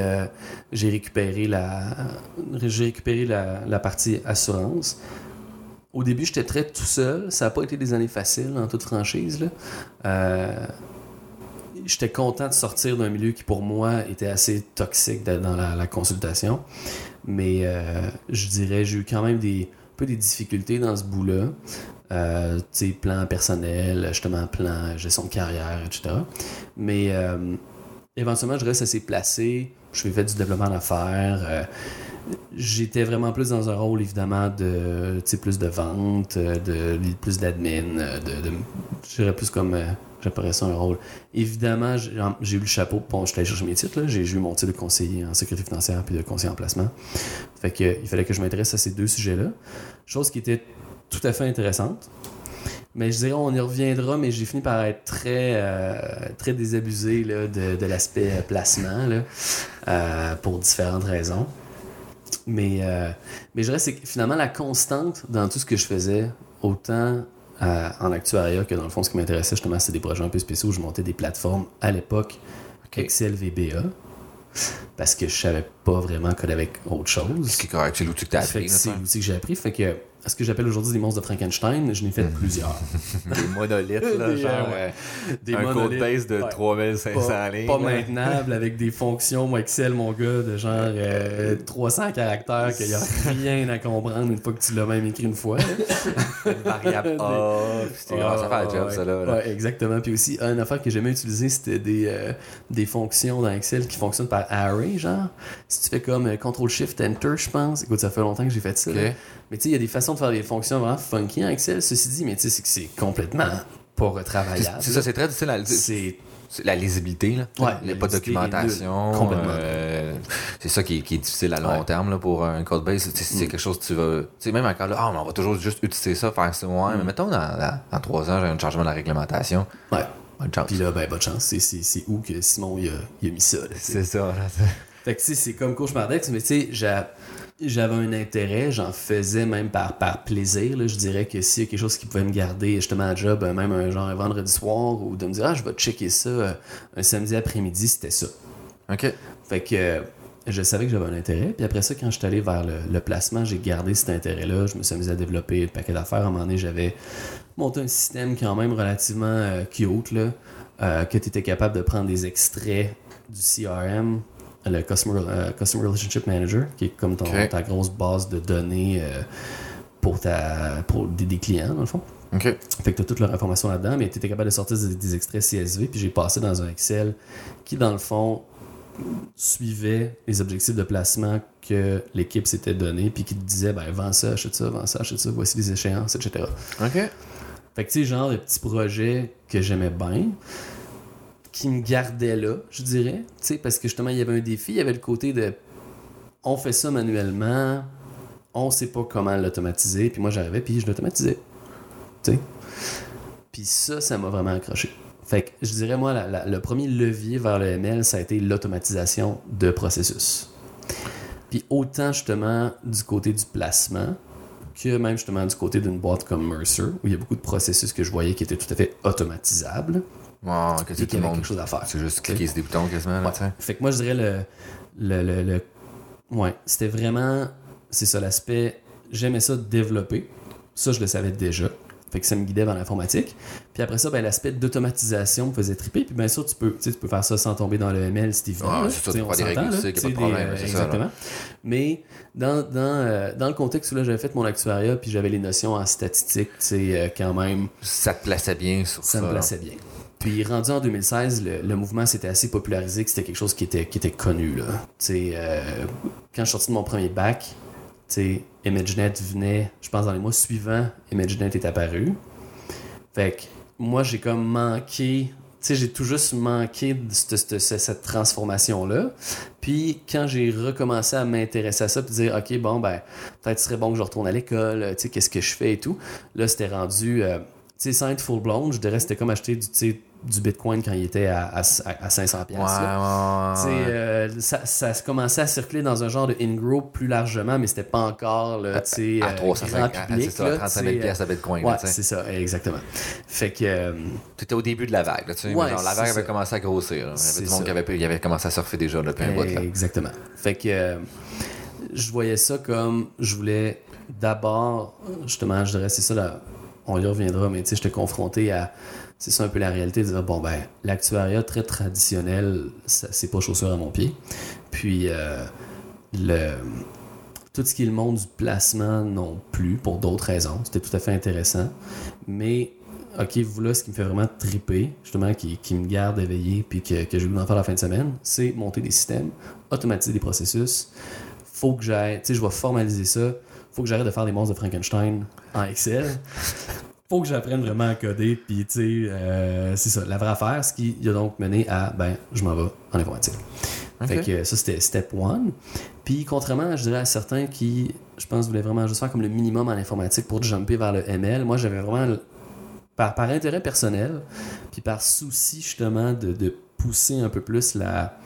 j'ai récupéré la j'ai récupéré la, la partie assurance. Au début, j'étais très tout seul. Ça n'a pas été des années faciles, en toute franchise. Euh, j'étais content de sortir d'un milieu qui, pour moi, était assez toxique dans la, consultation. Mais euh, je dirais, j'ai eu quand même des, un peu des difficultés dans ce bout-là. Euh, tu sais, plan personnel, justement, plan gestion de carrière, etc. Mais euh, éventuellement, je reste assez placé. Je fais du développement d'affaires. J'étais vraiment plus dans un rôle, évidemment, de, plus de vente, euh, de, plus d'admin, euh, de, je dirais plus comme, euh, ça un rôle. Évidemment, j'ai eu le chapeau, bon, je suis allé chercher mes titres, j'ai eu mon titre de conseiller en sécurité financière puis de conseiller en placement. Fait que, il fallait que je m'intéresse à ces deux sujets-là. Chose qui était tout à fait intéressante. Mais je dirais, on y reviendra, mais j'ai fini par être très, euh, très désabusé là, de, de l'aspect placement là, pour différentes raisons. Mais, euh, mais je dirais, c'est que finalement, la constante dans tout ce que je faisais, autant euh, en actuariat que dans le fond, ce qui m'intéressait justement, c'était des projets un peu spéciaux où je montais des plateformes à l'époque Ok. Excel VBA parce que je savais pas vraiment coder avec autre chose. Ce qui est correct, c'est l'outil que tu as Fait appris. c'est l'outil que j'ai appris. Fait que ce que j'appelle aujourd'hui des monstres de Frankenstein, je n'ai fait plusieurs. [laughs] Des monolithes, là, Des, genre. euh, euh, Des un code monolithes, base de ouais. 3500 pas, lignes. pas maintenable avec des fonctions moi, Excel mon gars de genre euh, [laughs] 300 caractères qu'il n'y a rien à comprendre une fois que tu l'as même écrit une fois. [laughs] Une variable A. C'était grâce à faire le job, ça, là. là. Ouais, exactement. Puis aussi, une affaire que j'aimais utiliser, c'était des, euh, des fonctions dans Excel qui fonctionnent par array, genre. Si tu fais comme euh, Ctrl-Shift-Enter, je pense. Écoute, ça fait longtemps que j'ai fait ça. Mais tu sais, il y a des façons de faire des fonctions vraiment funky en Excel, ceci dit, mais tu sais, c'est que c'est complètement pas retravaillable. C'est ça, c'est très difficile à C'est C'est la lisibilité, là. Ouais, Il n'y a la pas de documentation. Complètement. euh, c'est ça qui est, qui est difficile à long Ouais. Mm. terme là, pour un code base. C'est c'est quelque chose que tu vas. Tu sais, même encore là, ah, mais on va toujours juste utiliser ça, faire ça. Ouais, mais Mm. mettons, dans, trois ans, j'ai un changement de la réglementation. Ouais. Bonne chance. Puis là, ben, bonne chance. C'est- où que Simon il a, il a mis ça. C'est ça, là. Fait que tu sais, c'est comme cauchemardex, mais tu sais, j'a- j'avais un intérêt, j'en faisais même par, par plaisir. là. Je dirais que s'il y a quelque chose qui pouvait me garder justement à job, euh, même un genre un vendredi soir, ou de me dire, ah, je vais checker ça euh, un samedi après-midi, c'était ça. OK. Fait que euh, je savais que j'avais un intérêt. Puis après ça, quand je suis allé vers le, le placement, j'ai gardé cet intérêt-là. Je me suis amusé à développer un paquet d'affaires. À un moment donné, j'avais monté un système quand même relativement euh, cute, là, euh, que tu étais capable de prendre des extraits du CRM, le Customer, euh, Customer Relationship Manager, qui est comme ton, ta grosse base de données euh, pour, ta, pour des, des clients, dans le fond. OK. Fait que tu as toute leur information là-dedans, mais tu étais capable de sortir des, des extraits CSV, puis j'ai passé dans un Excel qui, dans le fond, suivait les objectifs de placement que l'équipe s'était donné, puis qui te disait, ben, vends ça, achète ça, vends ça, achète ça, voici les échéances, etc. OK. Fait que, tu sais, genre de petits projets que j'aimais bien, qui me gardaient là, je dirais. Tu sais, parce que justement, il y avait un défi, il y avait le côté de on fait ça manuellement, on sait pas comment l'automatiser, puis moi j'arrivais, puis je l'automatisais. Tu sais. Puis ça, ça m'a vraiment accroché. Fait que je dirais, moi, le premier levier vers le ML, ça a été l'automatisation de processus. Puis autant justement du côté du placement que même justement du côté d'une boîte comme Mercer, où il y a beaucoup de processus que je voyais qui étaient tout à fait automatisables Wow, que et c'est qu'il y le avait monde. quelque chose à faire. C'est juste cliquer sur des boutons quasiment, là, Ouais. Fait que moi, je dirais le. le, le, le- ouais, c'était vraiment. C'est ça, l'aspect. J'aimais ça développer. Ça, je le savais déjà. Fait que ça me guidait vers l'informatique. Puis après ça, ben, l'aspect d'automatisation me faisait triper. Puis bien sûr, tu peux, tu peux faire ça sans tomber dans le ML, c'est évident. Ah, c'est ça, on des règles là. pas de problème, des, c'est ça, là. Exactement. Mais dans, dans, euh, dans le contexte où là, j'avais fait mon actuariat, puis j'avais les notions en statistique, tu sais, euh, quand même, Ça te plaçait bien sur ça. ça me plaçait bien. Puis rendu en 2016, le, le mouvement s'était assez popularisé que c'était quelque chose qui était, qui était connu. Là. Euh, quand je suis sorti de mon premier bac, ImageNet venait, je pense dans les mois suivants, ImageNet est apparu. Fait que moi, j'ai comme manqué, j'ai tout juste manqué de cette, transformation-là. Puis quand j'ai recommencé à m'intéresser à ça, puis dire, OK, bon, ben, peut-être serait bon que je retourne à l'école, qu'est-ce que je fais et tout. Là, c'était rendu, euh, sais, sans être full blown, je dirais que c'était comme acheter du, tu du Bitcoin quand il était à, à, à 500$. Ouais, piastres, là. ouais, Tu sais, ouais. euh, ça, ça commençait à circuler dans un genre de in-grow plus largement, mais c'était pas encore tu sais, à euh, 350, grand public. c'est ça, là, 35 tu 000 sais, piastres à Bitcoin. Ouais, tu c'est ça, exactement. Fait que, euh, T'étais au début de la vague, là, tu sais. Ouais, la vague ça. avait commencé à grossir. là. Il y avait le monde qui avait, il avait commencé à surfer déjà depuis un bout. Là. Exactement. Fait que euh, je voyais ça comme je voulais d'abord, justement, je dirais, c'est ça, là, on y reviendra, mais tu sais, j'étais confronté à, c'est ça un peu la réalité, de dire, bon, ben, l'actuariat très traditionnel, c'est pas chaussure à mon pied. Puis, euh, le, tout ce qui est le monde du placement non plus, pour d'autres raisons. C'était tout à fait intéressant. Mais, OK, vous là, ce qui me fait vraiment triper, justement, qui, me garde éveillé, puis que, que j'ai en faire la fin de semaine, c'est monter des systèmes, automatiser des processus. Faut que j'aille, tu sais, je vais formaliser ça. Faut que j'arrête de faire des monstres de Frankenstein en Excel. Faut que j'apprenne vraiment à coder, puis tu sais, euh, c'est ça, la vraie affaire, ce qui a donc mené à, ben, je m'en vais en informatique. Ok. Fait que ça, c'était step one. Puis, contrairement, je dirais à certains qui, je pense, voulaient vraiment juste faire comme le minimum en informatique pour jumper vers le ML, moi, j'avais vraiment, par, par intérêt personnel, puis par souci, justement, de, de pousser un peu plus la,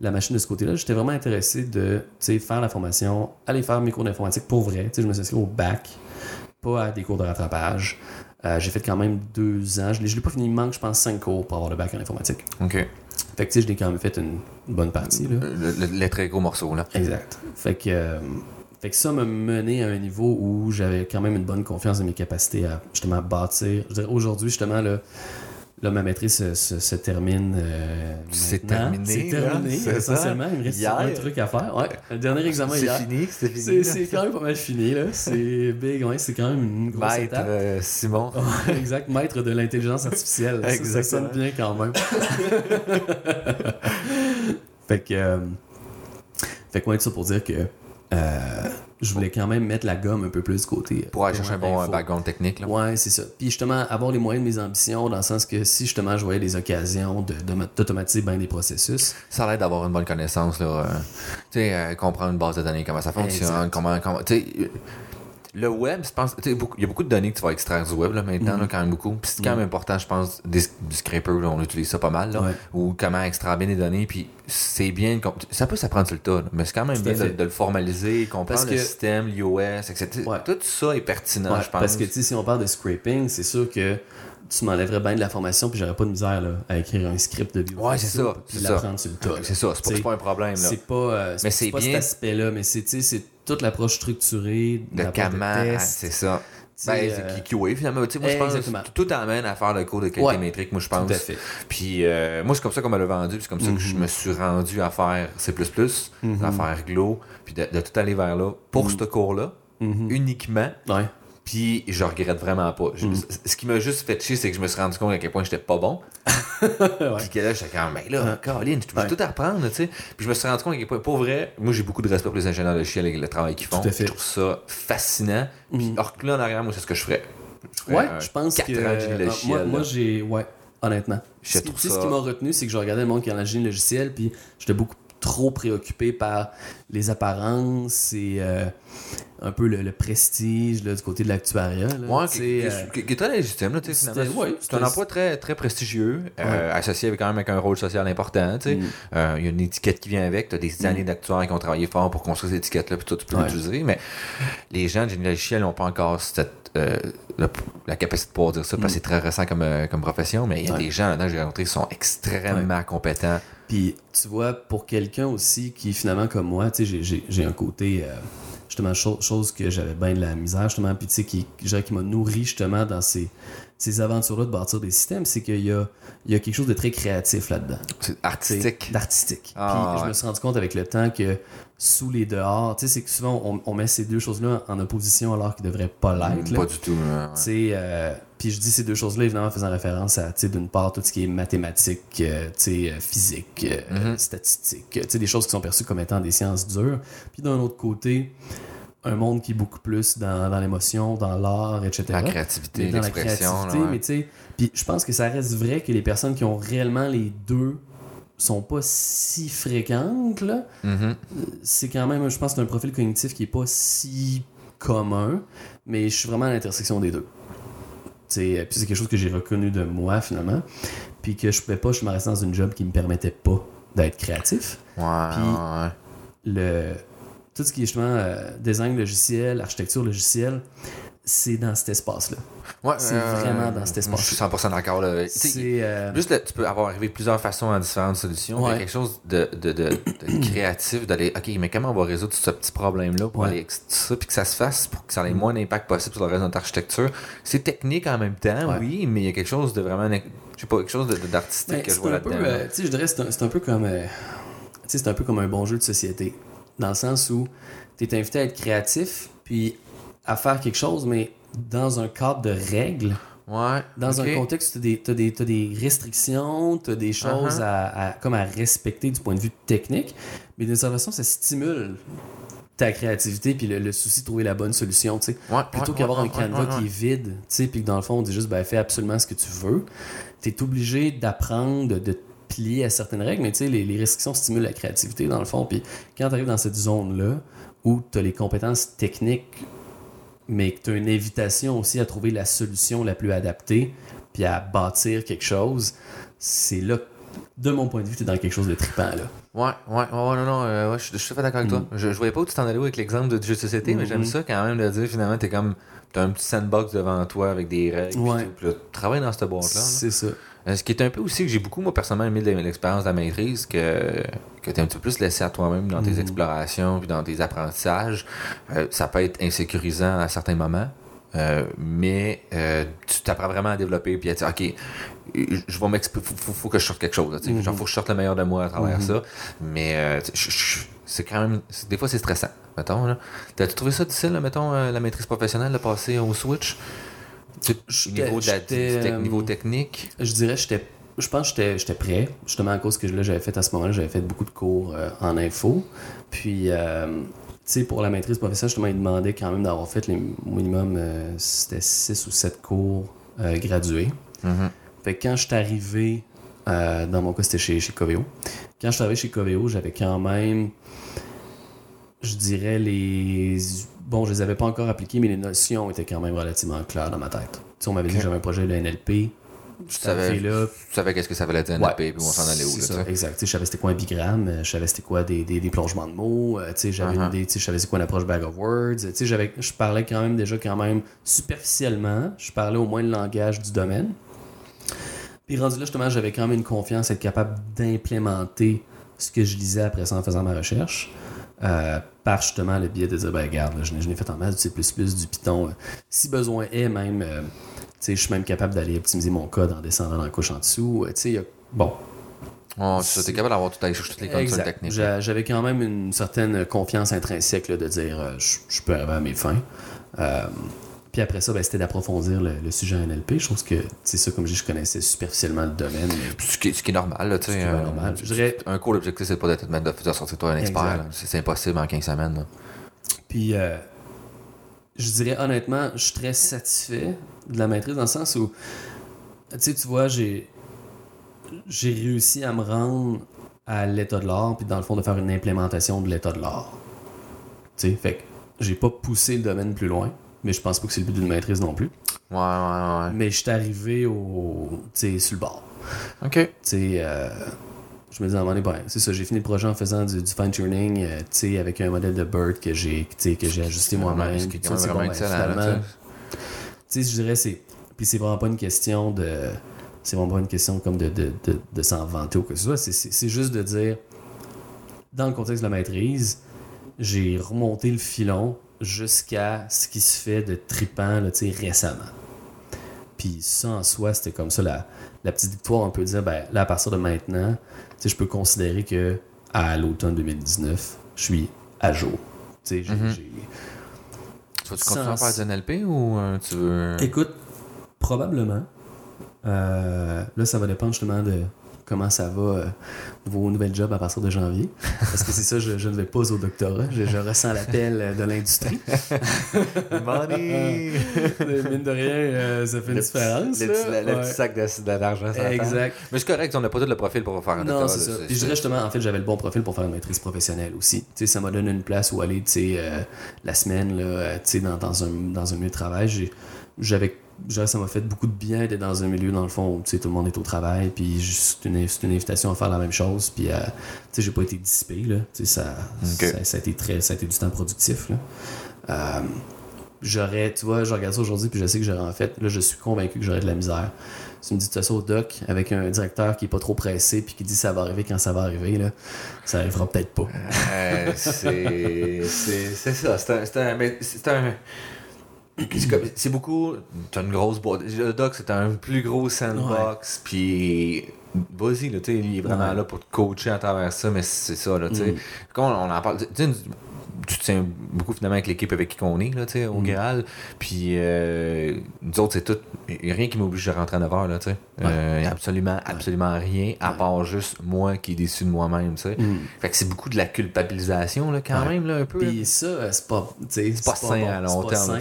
la machine de ce côté-là, j'étais vraiment intéressé de, tu sais, faire la formation, aller faire mes cours d'informatique pour vrai. Tu sais, je me suis inscrit au bac, pas à des cours de rattrapage. Euh, j'ai fait quand même deux ans. Je l'ai, je l'ai pas fini, il manque, je pense, cinq cours pour avoir le bac en informatique. OK. Fait que, tu sais, je l'ai quand même fait une bonne partie, là. Le, le- le très gros morceau, là. Exact. Fait que, euh, fait que ça m'a mené à un niveau où j'avais quand même une bonne confiance dans mes capacités à justement bâtir. Je dirais aujourd'hui, justement, là, là, ma maîtrise se, se- se termine. euh, C'est terminé, C'est là, terminé. ça. Essentiellement, il me reste Hier. un truc à faire. Ouais, le dernier examen hier. fini, c'est fini. C'est là. c'est quand même pas mal fini, là. C'est [laughs] big, ouais, c'est quand même une grosse Maître étape. euh, Simon. Exact, maître de l'intelligence artificielle. Ça, Ça, sonne bien quand même. [laughs] fait que. euh, fait que, ouais, tout ça pour dire que. Euh, je voulais quand même mettre la gomme un peu plus du côté. euh, Pour aller chercher un bon euh, info. background technique, là. Ouais, c'est ça. Puis justement, avoir les moyens de mes ambitions, dans le sens que si justement je voyais des occasions de- de- d'automatiser bien des processus, Ça l'aide d'avoir une bonne connaissance, là. euh, tu sais, euh, comprendre une base de données, comment ça fonctionne, Exact. comment. comment tu sais, euh, le web, je pense, il y a beaucoup de données que tu vas extraire du web, là, maintenant, Mhm. là, quand même beaucoup. Puis c'est quand Mhm. même important, je pense, des, du scraper, là, on utilise ça pas mal, là. Ouais. Ou comment extraire bien les données, puis c'est bien. Ça peut s'apprendre sur le tas, mais c'est quand même bien de, le formaliser, comprendre le système, l'iOS, etc. Ouais. Tout ça est pertinent, Ouais, je pense. parce que si on parle de scraping, c'est sûr que tu m'enlèverais bien de la formation, puis j'aurais pas de misère là, à écrire un script de bio. Ouais, c'est ça, Puis c'est ça. l'apprendre sur le tas. là. c'est ça, c'est pas, un problème, là. C'est pas, euh, Mais c'est pas bien- cet aspect-là, mais c'est toute l'approche structurée, de comment, test. c'est ça. Ben, euh, c'est QA finalement. Tu sais, moi, je pense Exactement. que tout amène à faire le cours de qualité moi, je pense. Tout à fait. Puis, euh, moi, c'est comme ça qu'on me l'a vendu, puis c'est comme ça que je Mhm. me suis rendu à faire C, Mhm. à faire Glow, puis de, de tout aller vers là pour ce cours-là, Mhm. uniquement. Ouais. Puis, je regrette vraiment pas. Je- Mhm. Ce qui m'a juste fait chier, c'est que je me suis rendu compte à quel point j'étais pas bon. [laughs] Puis que là, j'étais comme, ben là, Caroline, je Ouais. tout à reprendre, tu sais. Puis je me suis rendu compte que pour vrai, moi, j'ai beaucoup de respect pour les ingénieurs de logiciels et le travail qu'ils font. Tout à fait. Je trouve ça fascinant. Puis, Mhm. hors que là, en arrière, moi, c'est ce que je ferais. Je ferais Ouais, je pense que. euh, moi, moi j'ai. Ouais, honnêtement. Je Ce trouve ça- ce qui m'a retenu, c'est que je regardais le monde qui est en génie logiciel, puis j'étais beaucoup trop préoccupé par les apparences et euh, un peu le, le prestige là, du côté de l'actuariat. Ouais, qui, euh, est très légitime, ouais, c'est un emploi très, très prestigieux, euh, associé avec, quand même avec un rôle social important. Mm. Euh, Il y a une étiquette qui vient avec, tu as des années d'actuaires qui ont travaillé fort pour construire cette étiquette-là, puis toi, tu peux l'utiliser, mais les gens de logiciel n'ont pas encore cette, la capacité de pouvoir dire ça, parce que c'est très récent comme, euh, comme profession, mais il y a Mm. Ouais. des gens là-dedans que j'ai rencontrés qui sont extrêmement compétents. Puis, tu vois, pour quelqu'un aussi qui, finalement, comme moi, tu sais, j'ai- un côté, euh, justement, cho- chose que j'avais bien de la misère, justement, puis tu sais, qui, je qui m'a nourri, justement, dans ces, ces aventures-là de bâtir des systèmes, c'est qu'il y a, il y a quelque chose de très créatif là-dedans. C'est artistique. D'artistique. Ah, Puis, je ouais. me suis rendu compte avec le temps que sous les dehors, tu sais, c'est que souvent, on, on met ces deux choses-là en opposition alors qu'ils ne devraient pas l'être. là. Pas du tout. ouais. Tu sais, euh, puis je dis ces deux choses-là, évidemment, en faisant référence à, tu sais, d'une part, tout ce qui est mathématiques, euh, tu sais, euh, physique, euh, Mhm. statistique, tu sais, des choses qui sont perçues comme étant des sciences dures. Puis d'un autre côté, un monde qui est beaucoup plus dans, dans l'émotion, dans l'art, etc. La créativité, Mais dans la l'expression. mais tu sais, puis je pense que ça reste vrai que les personnes qui ont réellement les deux sont pas si fréquentes, là Mhm. c'est quand même, je pense, que un profil cognitif qui est pas si commun, mais je suis vraiment à l'intersection des deux. Puis c'est quelque chose que j'ai reconnu de moi finalement, puis que je pouvais pas, je me restais dans une job qui me permettait pas d'être créatif. Ouais, Puis- ouais. Le, tout ce qui est justement euh, design logiciel, architecture logicielle, c'est dans cet espace-là. Ouais, C'est vraiment dans cet espace. Je suis 100% d'accord. là. Euh, Juste, là, tu peux avoir arrivé plusieurs façons à différentes solutions. Il y a quelque chose de, de, de, de [clears throat] créatif, d'aller, OK, mais comment on va résoudre ce petit problème-là pour Ouais. aller ça, puis que ça se fasse pour que ça ait le moins d'impact possible sur le reste de notre architecture. C'est technique en même temps, Ouais. oui, mais il y a quelque chose de vraiment, je sais pas, quelque chose d'artistique que je vois là-dedans. euh, je dirais, c'est un, c'est un peu comme, euh, c'est un peu comme un bon jeu de société, dans le sens où tu es invité à être créatif, puis à faire quelque chose, mais dans un cadre de règles, Ouais. dans un contexte tu as, des, restrictions, tu as des choses Uh-huh. à, à- comme à respecter du point de vue technique, mais d'une certaine façon, ça stimule ta créativité puis le, le souci de trouver la bonne solution, tu sais. Ouais, Plutôt ouais, qu'avoir un canevas qui est vide, tu sais, puis que dans le fond, on dit juste, ben, fais absolument ce que tu veux. Tu es obligé d'apprendre, de, de te plier à certaines règles, mais tu sais, les, les restrictions stimulent la créativité, dans le fond. Puis quand tu arrives dans cette zone-là, où tu as les compétences techniques, mais que tu as une invitation aussi à trouver la solution la plus adaptée, puis à bâtir quelque chose, c'est là, de mon point de vue, tu es dans quelque chose de trippant, là. Ouais, ouais, ouais, ouais, non, non, euh, ouais, je, je suis tout à fait d'accord avec toi. Je, je voyais pas où tu t'en allais avec l'exemple de jeu de société, mais j'aime Mhm. ça quand même de dire finalement, t'es comme, t'as un petit sandbox devant toi avec des règles, Ouais. puis tout, puis là, tu travailles dans cette boîte-là. là. C'est ça. Euh, Ce qui est un peu aussi que j'ai beaucoup, moi, personnellement, aimé de l'expérience de la maîtrise, que, que tu es un petit peu plus laissé à toi-même dans tes Mhm. explorations puis dans tes apprentissages. Euh, ça peut être insécurisant à certains moments, euh, mais euh, tu t'apprends vraiment à développer puis à dire, OK, je vais m'exp- faut, faut, faut que je sorte quelque chose. tu sais. Mhm. Genre, faut que je sorte le meilleur de moi à travers Mhm. ça. Mais euh, c'est quand même. Des fois, c'est stressant. Mettons, là. T'as-tu trouvé ça difficile, là, mettons, la maîtrise professionnelle, de passer au switch? Niveau, de la- euh, niveau technique? Je dirais, j'étais, je pense que j'étais, j'étais prêt, justement à cause que là, j'avais fait à ce moment-là, j'avais fait beaucoup de cours euh, en info. Puis, euh, tu sais, pour la maîtrise professionnelle, justement, ils demandaient quand même d'avoir fait les minimum, euh, c'était 6 ou 7 cours gradués. Mhm. Fait que quand je suis arrivé, dans mon cas, c'était chez, chez Coveo. Quand je suis arrivé chez Coveo, j'avais quand même, je dirais, les. Bon, je les avais pas encore appliquées, mais les notions étaient quand même relativement claires dans ma tête. Tu sais, on m'avait dit que j'avais un projet de NLP. Arrivé savais, là, tu savais qu'est-ce que ça voulait dire Ouais, NLP, puis où on s'en allait où, là, ça, exact. Tu sais, je savais c'était quoi un bigramme, je savais c'était quoi des, des, des plongements de mots, euh, tu sais, j'avais une idée, tu sais, je savais c'est quoi une approche bag of words, tu sais, j'avais, je parlais quand même déjà quand même superficiellement, je parlais au moins le langage du domaine. Puis rendu là, justement, j'avais quand même une confiance à être capable d'implémenter ce que je lisais après ça en faisant ma recherche. Euh, par justement le biais de dire, ben regarde, là, je n'ai fait en masse du C++, du Python. euh, si besoin est, même, euh, tu sais, je suis même capable d'aller optimiser mon code en descendant dans la couche en dessous. euh, tu sais, il y a- bon, Oh, ça, t'es capable d'avoir tout à toutes les Exact. techniques. J'a- J'avais quand même une certaine confiance intrinsèque là, de dire je, je peux arriver à mes fins. Puis après ça, ben, c'était d'approfondir le, le sujet en NLP. Je trouve que c'est ça, comme je dis, je connaissais superficiellement le domaine. mais- Ce qui, ce qui est normal, tu sais. est euh, normal. Je dirais- Un cours, l'objectif, c'est pas d'être de, de sortir toi un expert. C'est c'est impossible en 15 semaines. là. Puis, euh, je dirais honnêtement, je suis très satisfait de la maîtrise dans le sens où, tu sais, tu vois, j'ai j'ai réussi à me rendre à l'état de l'art, puis dans le fond, de faire une implémentation de l'état de l'art. Tu sais, fait que j'ai pas poussé le domaine plus loin, mais je pense pas que c'est le but d'une maîtrise non plus. Ouais, ouais, ouais. Mais je suis arrivé au, tu sais, sur le bord. OK. Tu sais, euh, je me dis à un moment donné, ben, c'est ça, j'ai fini le projet en faisant du, du fine-tuning, euh, tu sais, avec un modèle de Bird que j'ai que j'ai ajusté moi-même. Quand même c'est vraiment bon, ben, finalement, tu sais. je dirais, c'est. Puis c'est vraiment pas une question de. C'est vraiment pas une question comme de, de, de, de s'en vanter ou que ce soit. C'est juste de dire, dans le contexte de la maîtrise, j'ai remonté le filon jusqu'à ce qui se fait de tripant là, récemment. Puis ça en soi, c'était comme ça la, la petite victoire. On peut dire, ben, là, à partir de maintenant, je peux considérer que à l'automne 2019, je suis à jour. Tu sais. Tu vas-tu continuer à faire du NLP ou euh, tu veux. Écoute, probablement. Euh, là, ça va dépendre justement de comment ça va euh, vos nouvelles jobs à partir de janvier. Parce que c'est ça, je, je ne vais pas au doctorat. Je, je ressens l'appel euh, de l'industrie. [laughs] Money! Mine de rien, euh, ça fait une Le différence. Le, là. petit, le Ouais. petit sac d'argent. ça Exact. Mais c'est correct, on n'a pas tout le profil pour faire un Non, doctorat, c'est là, ça. Puis je dirais justement, en fait, j'avais le bon profil pour faire une maîtrise professionnelle aussi. Tu sais, ça m'a donné une place où aller, tu sais, euh, la semaine, là, euh, tu sais, dans, dans, un, dans un milieu de travail. J'avais, dirais, ça m'a fait beaucoup de bien d'être dans un milieu, dans le fond, où, tu sais, tout le monde est au travail, puis juste une, c'est une invitation à faire la même chose, puis, euh, tu sais, j'ai pas été dissipé, là. Tu sais, ça, ça, ça a été très, ça a été du temps productif, là. Euh, j'aurais, tu vois, je regarde ça aujourd'hui, puis je sais que j'aurais en fait, là, je suis convaincu que j'aurais de la misère. Si tu me dis de ça au doc avec un directeur qui est pas trop pressé puis qui dit ça va arriver quand ça va arriver, là, ça arrivera peut-être pas. Euh, c'est c'est- c'est ça. C'est un. C'est beaucoup. T'as une grosse boîte. Le doc, c'est un plus gros sandbox. Puis. Vas-y, là, tu sais, il est vraiment Ouais. là pour te coacher à travers ça, mais c'est ça, là, tu sais. Mm. Comme on, on en parle. Tu sais, tu te tiens beaucoup finalement avec l'équipe avec qui on est, là, tu sais, au Mm. Graal. Puis, euh, nous autres, c'est tout. Il n'y a rien qui m'oblige de rentrer à 9h, là, tu sais. Euh, y a absolument, absolument rien, à Ouais. part juste moi qui est déçu de moi-même, tu sais. Mm. Fait que c'est beaucoup de la culpabilisation, là, quand même, là, un peu. Puis ça, euh, c'est pas, C'est pas sain bon, à long terme.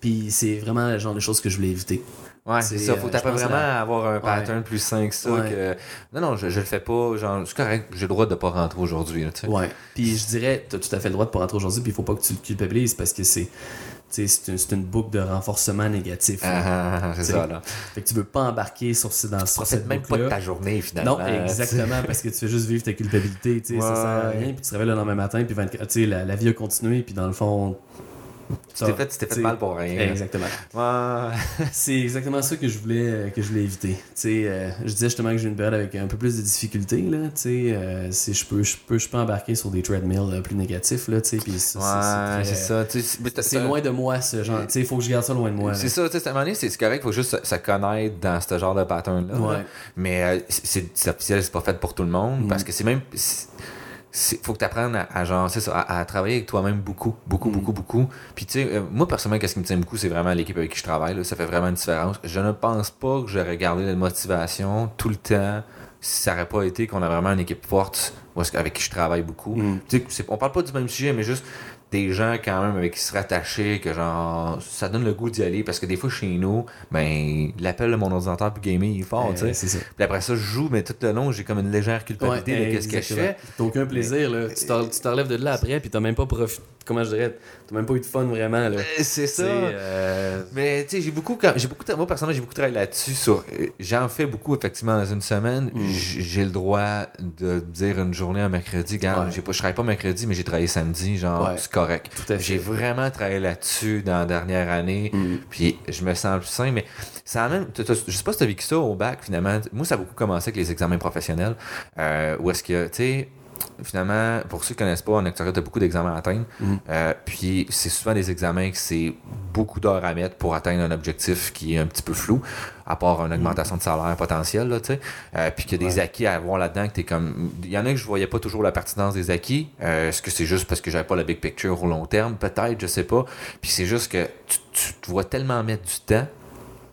Puis c'est vraiment le genre de choses que je voulais éviter. Ouais, c'est ça. euh, Faut je t'apprendre vraiment à avoir un pattern plus sain que ça. Ouais. Que... Non, non, je, je le fais pas. Genre, c'est correct. J'ai le droit de pas rentrer aujourd'hui, tu sais. Ouais. Puis je dirais, t'as tout à fait le droit de pas rentrer aujourd'hui, puis il faut pas que tu le culpabilises parce que c'est, tu c'est une, c'est une boucle de renforcement négatif. là. Ah, ah, ah, c'est ça, là. Fait que tu veux pas embarquer sur, dans sur Profite cette même pas de ta journée, finalement. Non, exactement, parce que tu fais juste vivre ta culpabilité, tu sais, ça sert à Ouais. rien, puis tu te réveilles le lendemain matin, puis 24 tu sais, la, la vie a continué, puis dans le fond... Tu t'es fait, tu fait mal pour rien. Exactement. Ouais. [laughs] C'est exactement ça que je voulais, que je voulais éviter. Euh, je disais justement que j'ai une période avec un peu plus de difficultés, là, sais, euh, si je peux, je peux, je peux embarquer sur des treadmills euh, plus négatifs, là, ça, Ouais, c'est- ça. loin de moi, ce genre, il faut que je garde ça loin de moi. C'est ça, tu sais, à un moment donné, c'est correct, faut juste se, se connaître dans ce genre de pattern-là. là. Mais euh, c'est c'est officiel, c'est pas fait pour tout le monde, Mm. parce que c'est même. Il faut que tu apprennes à, à genre, ça, à, à travailler avec toi-même beaucoup, beaucoup, Mm. beaucoup, beaucoup. Puis tu sais, euh, moi personnellement, qu'est-ce qui me tient beaucoup, c'est vraiment l'équipe avec qui je travaille. là. ça fait vraiment une différence. Je ne pense pas que j'aurais gardé la motivation tout le temps si ça n'aurait pas été qu'on a vraiment une équipe forte avec qui je travaille beaucoup. Mm. Tu sais, on parle pas du même sujet, mais juste des gens quand même avec qui se rattacher, que genre, ça donne le goût d'y aller parce que des fois chez nous, ben, l'appel de mon ordinateur pour gamer il est fort, tu sais. c'est ça. Puis après ça, je joue, mais tout le long, j'ai comme une légère culpabilité Ouais, de qu'est-ce que je fais. T'as aucun plaisir, là. Tu t'enlèves de là après, puis t'as même pas profité. Comment je dirais T'as même pas eu de fun vraiment, là. Euh, C'est ça. Euh, Mais tu sais, j'ai beaucoup, quand- j'ai beaucoup, moi personnellement, j'ai beaucoup travaillé là-dessus. Sur, j'en fais beaucoup effectivement dans une semaine. Mm. J- J'ai le droit de dire une journée un mercredi, regarde, Ouais. j'ai pas, je travaille pas mercredi, mais j'ai travaillé samedi, genre Ouais. c'est correct. Tout à fait. J'ai vraiment travaillé là-dessus dans la dernière année. Mm. Puis je me sens plus sain, mais ça a même. t'as- t'as- Je sais pas si tu as vécu ça au bac finalement. Moi, ça a beaucoup commencé avec les examens professionnels. Euh, où est-ce que, tu sais, finalement, pour ceux qui ne connaissent pas, en actuariat, tu as beaucoup d'examens à atteindre. Mhm. Euh, puis c'est souvent des examens que c'est beaucoup d'heures à mettre pour atteindre un objectif qui est un petit peu flou, à part une augmentation de salaire potentielle, là, tu sais. Euh, puis qu'il y a des Ouais. acquis à avoir là-dedans que comme. Il y en a que je voyais pas toujours la pertinence des acquis. Euh, Est-ce que c'est juste parce que j'avais pas la big picture au long terme? Peut-être, je sais pas. Puis c'est juste que tu, tu te vois tellement mettre du temps,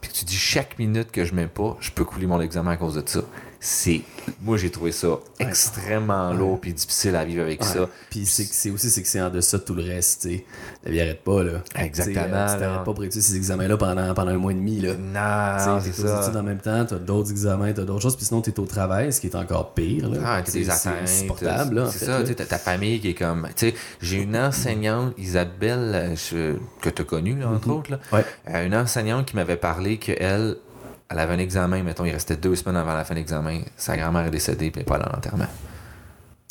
puis que tu dis chaque minute que je mets pas, je peux couler mon examen à cause de ça. C'est. Moi, j'ai trouvé ça extrêmement lourd puis difficile à vivre avec Ouais. ça. Puis c'est c'est aussi c'est que c'est en deçà de tout le reste, tu sais. La vie arrête pas, là. Exactement, Tu euh, Tu là. t'arrêtes pas pour étudier ces examens-là pendant, pendant un mois et demi, là. Non, Tu c'est ça. études en même temps, t'as d'autres examens, t'as d'autres choses, puis sinon t'es au travail, ce qui est encore pire, là. Ah, t'as C'est- insupportable, là, C'est ça, là. tu sais, t'as ta famille qui est comme. Tu sais, j'ai une enseignante, Isabelle, euh, je- que tu as connue, là, entre autres, là. Mm-hmm. Ouais. Euh, une enseignante qui m'avait parlé qu'elle, elle avait un examen, mettons, il restait deux semaines avant la fin de l'examen, sa grand-mère est décédée, puis elle est pas allée à l'enterrement.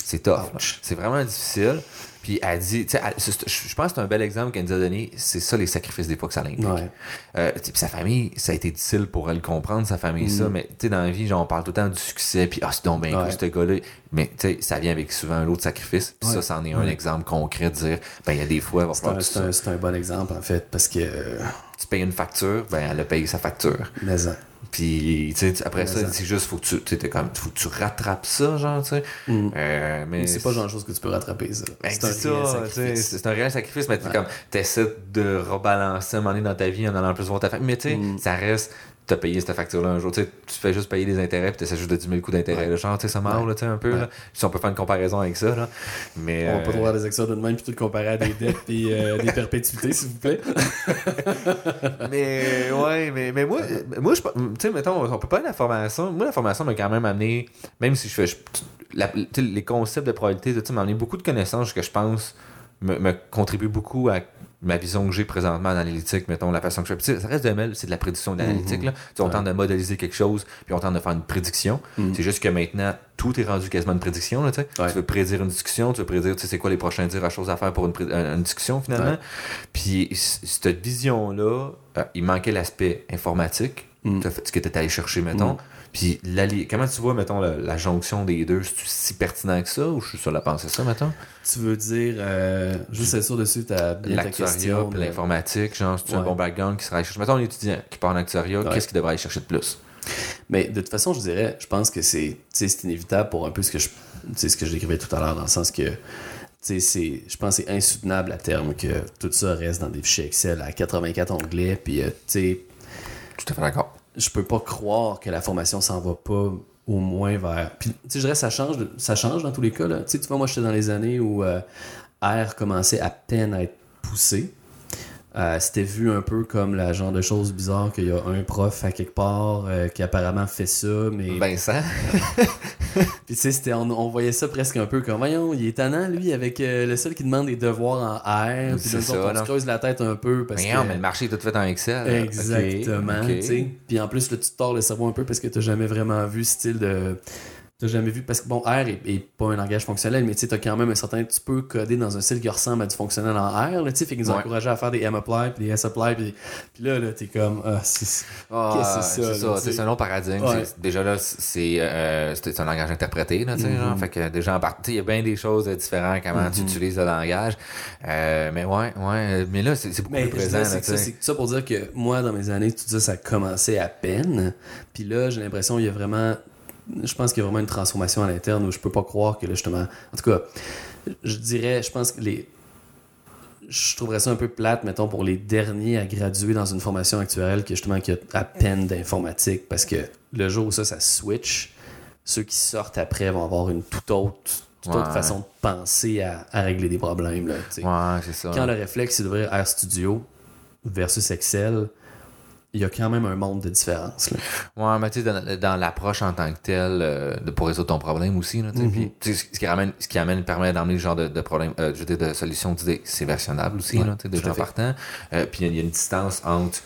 C'est tough. C'est vraiment difficile. Puis elle dit, tu sais, je pense que c'est un bel exemple qu'elle nous a donné. C'est ça les sacrifices des fois que ça l'implique. Ouais. Euh, puis sa famille, ça a été difficile pour elle comprendre, sa famille, ça. Mais tu sais, dans la vie, genre, on parle tout le temps du succès, puis ah, c'est donc bien Mm. Ouais. cool, ce gars-là. Mais tu sais, ça vient avec souvent un lot de sacrifices. Puis Ouais. ça, c'en est un exemple concret de dire, ben, il y a des fois, C'est un, un- bon exemple, en fait, parce que. euh, tu payes une facture, ben, elle a payé sa facture. mais, hein. Puis, tu sais, après ça, c'est juste, faut que tu, t'es comme, faut que tu rattrapes ça, genre, tu sais. Mm. Euh, mais c'est pas genre de chose que tu peux rattraper, ça. Ben, c'est un réel sacrifice, mais tu Ouais. comme t'essaies de rebalancer un moment donné dans ta vie en allant plus voir ta famille. Mais tu sais, Mm. ça reste, t'as payé cette facture-là un jour. Tu sais, tu fais juste payer des intérêts puis t'essaies juste de diminuer le coût d'intérêt. Ouais. Genre, tu sais, ça marche, Ouais. tu un peu. Ouais. Là. Si on peut faire une comparaison avec ça, là. Mais. On va pas euh, trop voir des actions de même puis tout le comparer à des [laughs] dettes et euh, des perpétuités, s'il vous plaît. [laughs] mais ouais, mais, mais moi, moi je, tu sais, mettons, on peut pas la formation. Moi, la formation m'a quand même amené, même si je fais, je- la- tu sais, les concepts de probabilité, ça, m'a amené beaucoup de connaissances que je pense me, me contribuent beaucoup à ma vision que j'ai présentement en analytique, mettons, la façon que je fais. Ça reste de ML, c'est de la prédiction d'analytique, là. Tu sais, on Ouais. tente de modéliser quelque chose, puis on tente de faire une prédiction. Mhm. C'est juste que maintenant, tout est rendu quasiment une prédiction, là, tu sais. Ouais. Tu veux prédire une discussion, tu veux prédire, tu sais, c'est quoi les prochains dires à choses à faire pour une, une discussion, finalement. Puis cette vision-là, euh, il manquait l'aspect informatique, Mm. fait ce que tu allé chercher, mettons. Puis l'alli- comment tu vois, mettons, la, la jonction des deux, c'est si pertinent que ça ou je suis seul à penser ça, mettons? Tu veux dire, euh, juste être sûr dessus, ta question. puis mais- l'informatique, genre, c'est un Ouais. bon background qui sera chercher. Mettons un étudiant qui part en actuariat, Ouais. qu'est-ce qu'il devrait aller chercher de plus? Mais de toute façon, je dirais, je pense que c'est tu inévitable pour un peu ce que je, tu sais, ce que je décrivais tout à l'heure, dans le sens que tu sais, c'est- je pense que c'est insoutenable à terme que tout ça reste dans des fichiers Excel à 84 onglets. Puis, euh, tu sais, Tout à fait d'accord. Je peux pas croire que la formation s'en va pas au moins vers. Puis, tu sais, je dirais, ça change, ça change dans tous les cas. Là. Tu sais, tu vois, moi, j'étais dans les années où euh, R commençait à peine à être poussé. Euh, C'était vu un peu comme la genre de chose bizarre qu'il y a un prof à quelque part euh, qui apparemment fait ça, mais Vincent? [laughs] puis tu sais, on, on voyait ça presque un peu comme, voyons, il est étonnant, lui, avec euh, le seul qui demande des devoirs en R. Puis on là. se creuse la tête un peu parce Mais que... non, mais le marché est tout fait en Excel. là. Exactement. Puis en plus, là, tu te tords le cerveau un peu parce que t'as jamais vraiment vu ce style de... T'as jamais vu... Parce que, bon, R est, est pas un langage fonctionnel, mais tu sais, t'as quand même un certain... Tu peux coder dans un style qui ressemble à du fonctionnel en R, tu sais. Fait qu'ils nous Ouais. encouragé à faire des M-apply, puis des S-apply, puis, puis là, là, t'es comme... Ah, c'est... Ah, Qu'est-ce que c'est ça, C'est un long paradigme. Ouais. Déjà là, c'est euh, un langage interprété, là, tu sais, genre. Fait que déjà en partie, il y a bien des choses euh, différentes comment tu Mhm. utilises le langage. Euh, mais ouais, ouais. Mais là, c'est beaucoup Mais plus présent, c'est ça, pour dire que moi, dans mes années, tout ça, ça commençait à peine. Puis là, j'ai l'impression qu'il y a vraiment. Je pense qu'il y a vraiment une transformation à l'interne où je peux pas croire que là, justement. En tout cas, je dirais, je pense que les. Je trouverais ça un peu plate, mettons, pour les derniers à graduer dans une formation actuelle que justement, qui a à peine d'informatique. Parce que le jour où ça, ça switch, ceux qui sortent après vont avoir une toute autre, toute autre Ouais. façon de penser à, à régler des problèmes. Là. Ouais, ça. Quand le réflexe, c'est d'ouvrir RStudio versus Excel, il y a quand même un monde de différence. Là. Ouais, mais tu sais, dans, dans l'approche en tant que telle, euh, de, pour résoudre ton problème aussi, là. Mhm. Puis, sais, ce qui ramène, ce qui amène, permet d'amener le genre de, de problème, euh, je veux dire, de solution c'est versionnable aussi, Ouais, là, fait. partant. Euh, puis il y a- il y, a une distance entre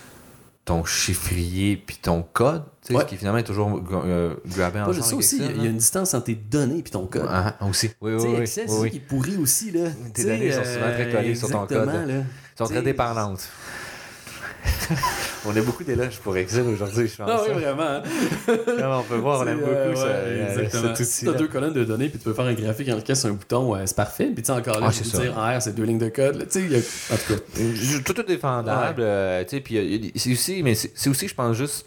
ton chiffrier puis ton code, Ouais. ce qui finalement est toujours grabé juste ça aussi, il y a- y, une distance entre tes données et ton code. Ah, ah, aussi. Oui, oui, oui. Excel, oui, oui. qui est pourri aussi. Là. Tes données sont souvent très collées sur ton code, là. Ils sont très dépendantes. [laughs] on a beaucoup d'éloges pour Excel aujourd'hui, je pense. Ah oui, hein. vraiment. hein. [laughs] On peut voir, on aime beaucoup euh, ça, euh, Si t'as outil-là. deux colonnes de données puis tu peux faire un graphique lequel c'est un bouton, ouais, c'est parfait. Puis tu sais, encore là, Ah, c'est peux dire en R, c'est deux lignes de code. Tu sais, en tout cas. Euh, Tout est défendable, euh, tu sais, puis c'est aussi, mais c'est aussi, je pense, juste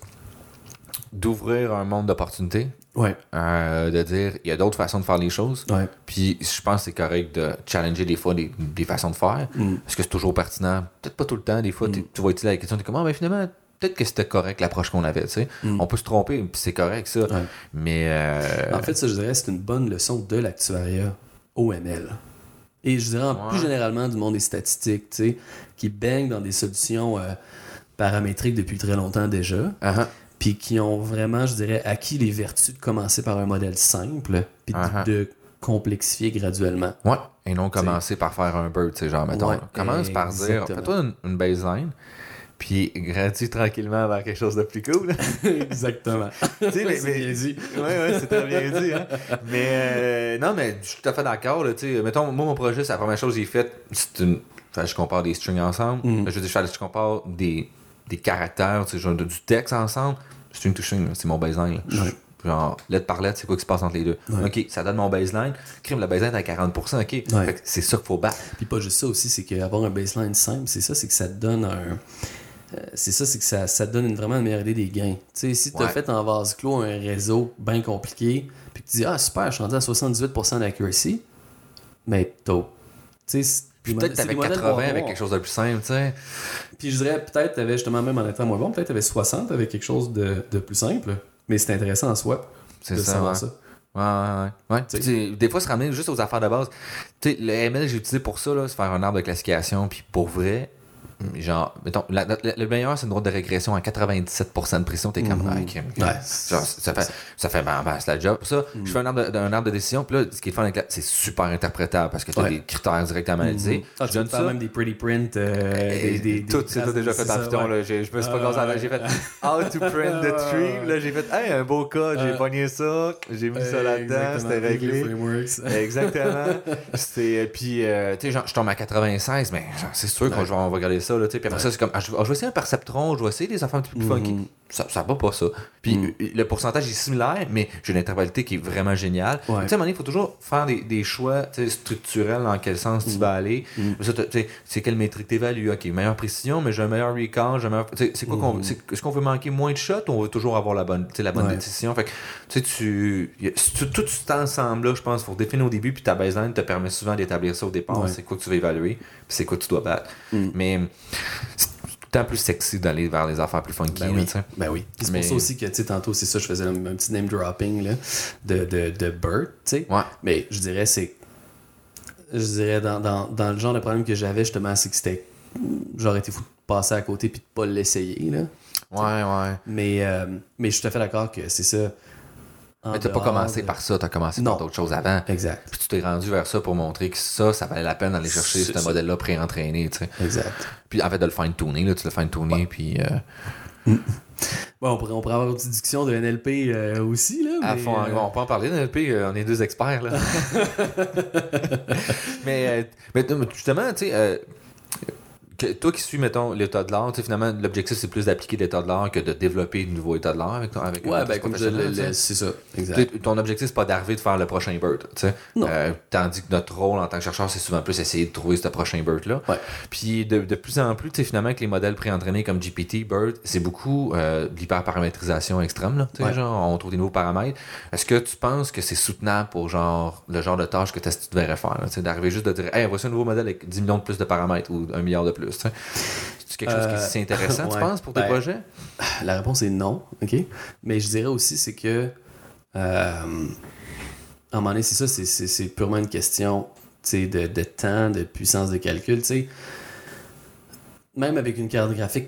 d'ouvrir un monde d'opportunités, Ouais, euh, de dire, il y a d'autres façons de faire les choses, ouais. puis je pense que c'est correct de challenger des fois des, des façons de faire, Mm. parce que c'est toujours pertinent, peut-être pas tout le temps, des fois, t'es- tu vas utiliser la question, t'es comme, ah, ben finalement, peut-être que c'était correct l'approche qu'on avait, tu sais, Mm. on peut se tromper, puis c'est correct ça, Ouais. mais... euh, En fait, ça, je dirais, c'est une bonne leçon de l'actuariat OML. Et je dirais, en plus généralement, du monde des statistiques, tu sais, qui baignent dans des solutions euh, paramétriques depuis très longtemps déjà, ah, puis qui ont vraiment, je dirais, acquis les vertus de commencer par un modèle simple, puis de- Uh-huh. de complexifier graduellement. Ouais, et non commencer par faire un bird, tu sais, genre, mettons, Ouais, commence par dire, fais-toi une, une baseline, puis gradue tranquillement vers quelque chose de plus cool. [laughs] Exactement. [laughs] tu sais, mais, mais- bien dit. Ouais, ouais, c'est très bien dit, hein. Mais, euh, non, mais je suis tout à fait d'accord, là, tu sais. Mettons, moi, mon projet, c'est la première chose que j'ai faite, c'est une. Enfin, je compare des strings ensemble. Mhm. Je veux dire, je compare des, des caractères, tu sais, genre, du texte ensemble. String to string, c'est mon baseline, là. Je- Ouais. Genre, lettre par lettre, c'est quoi qui se passe entre les deux? Ouais. Ok, ça donne mon baseline. Crime, la baseline est à 40%, ok? Fait que c'est ça qu'il faut battre. Puis pas juste ça aussi, c'est qu'avoir un baseline simple, c'est ça, c'est que ça te donne un. euh, c'est ça, c'est que ça, ça te donne une- vraiment une meilleure idée des gains. Tu sais, si tu as Ouais. fait en vase clos un réseau bien compliqué, puis que tu dis, ah super, je suis rendu à 78% d'accuracy, mais t'as. Tu sais, Puis peut-être t'avais des modèles 80 bois avec quelque chose de plus simple, tu sais. Puis je dirais, peut-être, t'avais justement, même en étant moins bon, peut-être t'avais 60 avec quelque chose de, de plus simple, mais c'est intéressant en soi C'est de ça, savoir ouais. ça. Ouais, ouais, ouais. des fois, se ramener juste aux affaires de base. Tu sais, le ML, j'ai utilisé pour ça, là, c'est faire un arbre de classification. Puis pour vrai, genre, mettons, la- la- le meilleur, c'est une drôle de régression à 97% de précision. T'es comme, Mhm. ah, crème, Ouais. Genre, ça fait, ça fait, ben, ben, c'est la job. Ça, je fais un arbre, de, d'un arbre de décision. Puis là, ce qui est fun avec la, c'est super interprétable parce que t'as Ouais. des critères directement analysés. Ah, je donne ça. même des pretty print, euh, des, des, tout, c'est déjà fait ça, Python. ouais. là. Je me suis pas Ah, tête. J'ai fait How to print the Ah, [laughs] tree. Là, j'ai fait Hey, un beau code. J'ai Euh, pogné ça. J'ai mis ça [laughs] Euh, là-dedans. C'était réglé. Exactement. C'est puis euh, tu sais genre je tombe à 96 mais c'est sûr qu'on va regarder ça là puis après ça c'est comme ah, je, vais- je vais essayer un perceptron je vais essayer des affaires un petit peu plus funky. Mhm. Ça ça va pas ça puis Mhm. euh, le pourcentage est similaire mais j'ai une intervallité qui est vraiment géniale tu sais à un moment il faut toujours faire des, des choix tu structurels dans quel sens tu vas aller tu sais, c'est quelle métrique t'évalues? Ok meilleure précision mais j'ai un meilleur recall j'ai un meilleur- tu c'est quoi qu'on Mhm. c'est- est-ce qu'on veut manquer moins de shots ou on veut toujours avoir la bonne tu la bonne Ouais. décision? Fait que tu sais tu tout, cet ensemble là je pense faut définir au début puis ta baseline te permet souvent d'établir ça au départ Ouais. c'est quoi que tu vas évaluer puis c'est quoi que tu dois battre Mm. mais temps plus sexy d'aller vers les affaires plus funky Ben là, oui. sais. Ben oui. C'est Mais- pour ça aussi que, tu sais, tantôt, c'est ça, je faisais un, un petit name dropping là, de, de, de Bert, tu sais. ouais Mais je dirais, c'est. Je dirais, dans, dans, dans le genre de problème que j'avais, justement, c'est que c'était. J'aurais été fou de passer à côté puis de pas l'essayer, là. ouais ouais Mais, euh, mais je suis tout à fait d'accord que c'est ça. Mais t'as pas commencé de- par ça t'as commencé Non. par d'autres choses avant Exact. puis tu t'es rendu vers ça pour montrer que ça ça valait la peine d'aller chercher ce ça. modèle là pré-entraîné tu sais Exact. puis en fait de le fine tuner là tu le fine tuner puis euh, Bon, on pourrait, on pourrait avoir une petite discussion de NLP euh, aussi, là. À mais, fond, euh, on peut en parler d'un LP, euh, on est deux experts là. [laughs] [laughs] mais, euh, mais justement, tu sais, que- toi qui suis, mettons, l'état de l'art, finalement, l'objectif c'est plus d'appliquer l'état de l'art que de développer de nouveaux états de l'art avec avec Ouais, ben, comme c'est ça. Exact. Ton objectif, c'est pas d'arriver de faire le prochain bird, tu sais. Non. Euh, tandis que notre rôle en tant que chercheur, c'est souvent plus essayer de trouver ce prochain bird-là. Ouais. Puis de, de plus en plus, finalement, avec les modèles préentraînés comme GPT, Bird, c'est beaucoup euh, de l'hyperparamétrisation extrême, là. Ouais. genre, on trouve des nouveaux paramètres. Est-ce que tu penses que c'est soutenable pour genre le genre de tâche que tu devrais faire, d'arriver juste de dire, hey, voici un nouveau modèle avec 10 millions de plus de paramètres ou un milliard de plus, sais. C'est quelque chose qui est Euh, si intéressant, tu [laughs] penses, pour tes Ben, projets? La réponse est non, OK? Mais je dirais aussi, c'est que. Euh, à un moment donné, c'est ça, c'est- purement une question de, de temps, de puissance de calcul. tu sais. Même avec une carte graphique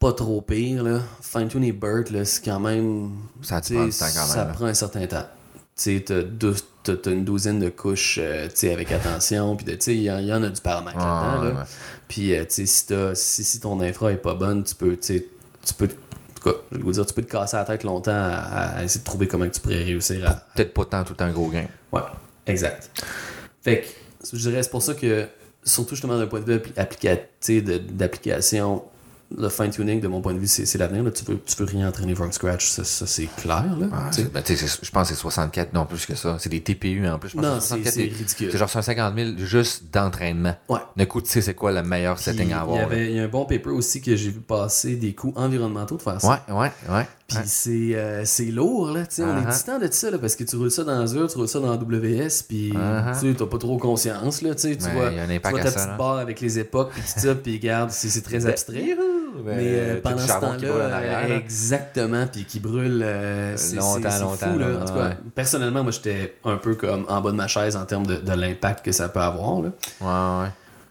pas trop pire, là, fine-tuner BERT, là, c'est quand même. Ça prend sais, du temps quand Ça même. là. prend un certain temps. Tu t'as une douzaine de couches euh, tu sais, avec attention, puis de- tu sais, il y, en- il y en a du paramètre là-dedans. ouais, là. ouais. Puis, euh, tu sais, si, si, si ton infra est pas bonne, tu peux, tu sais, tu peux, en tout cas, je vous dire, tu peux te casser la tête longtemps à, à essayer de trouver comment tu pourrais réussir à. Peut-être pas tant tout un gros gain. Ouais, exact. Fait que, je dirais, c'est pour ça que, surtout justement d'un point de vue d'application, le fine-tuning, de mon point de vue, c'est l'avenir. Tu peux, tu peux rien entraîner from scratch, ça, ça, c'est clair. Là, Ah, ben, je pense que c'est 64, non plus que ça. C'est des TPU en plus. Je pense non, c'est 64 c'est ridicule. genre 150 000 juste d'entraînement. Ouais. D'un coup, tu sais c'est quoi le meilleur Puis, setting à il y avoir. là? avait il y a un bon paper aussi que j'ai vu passer des coûts environnementaux de faire ça. Ouais, ouais, ouais. Puis c'est euh, c'est lourd, là. tu sais, On est Uh-huh. distant de ça, là, parce que tu roules ça dans Azure, tu roules ça dans AWS, puis Uh-huh. tu sais, t'as pas trop conscience, là. Tu sais, tu Ouais, vois, tu vois ta ça, petite là. barre avec les époques, puis tout ça, [laughs] puis regarde, c'est c'est très abstrait. Youhou! Mais Ben, euh, pendant ce temps-là, exactement, puis qui brûle euh, c'est- Longtemps, longtemps, fou, là. là, En tout cas, ouais. personnellement, moi, j'étais un peu comme en bas de ma chaise en termes de, de l'impact que ça peut avoir, là. Ouais, ouais.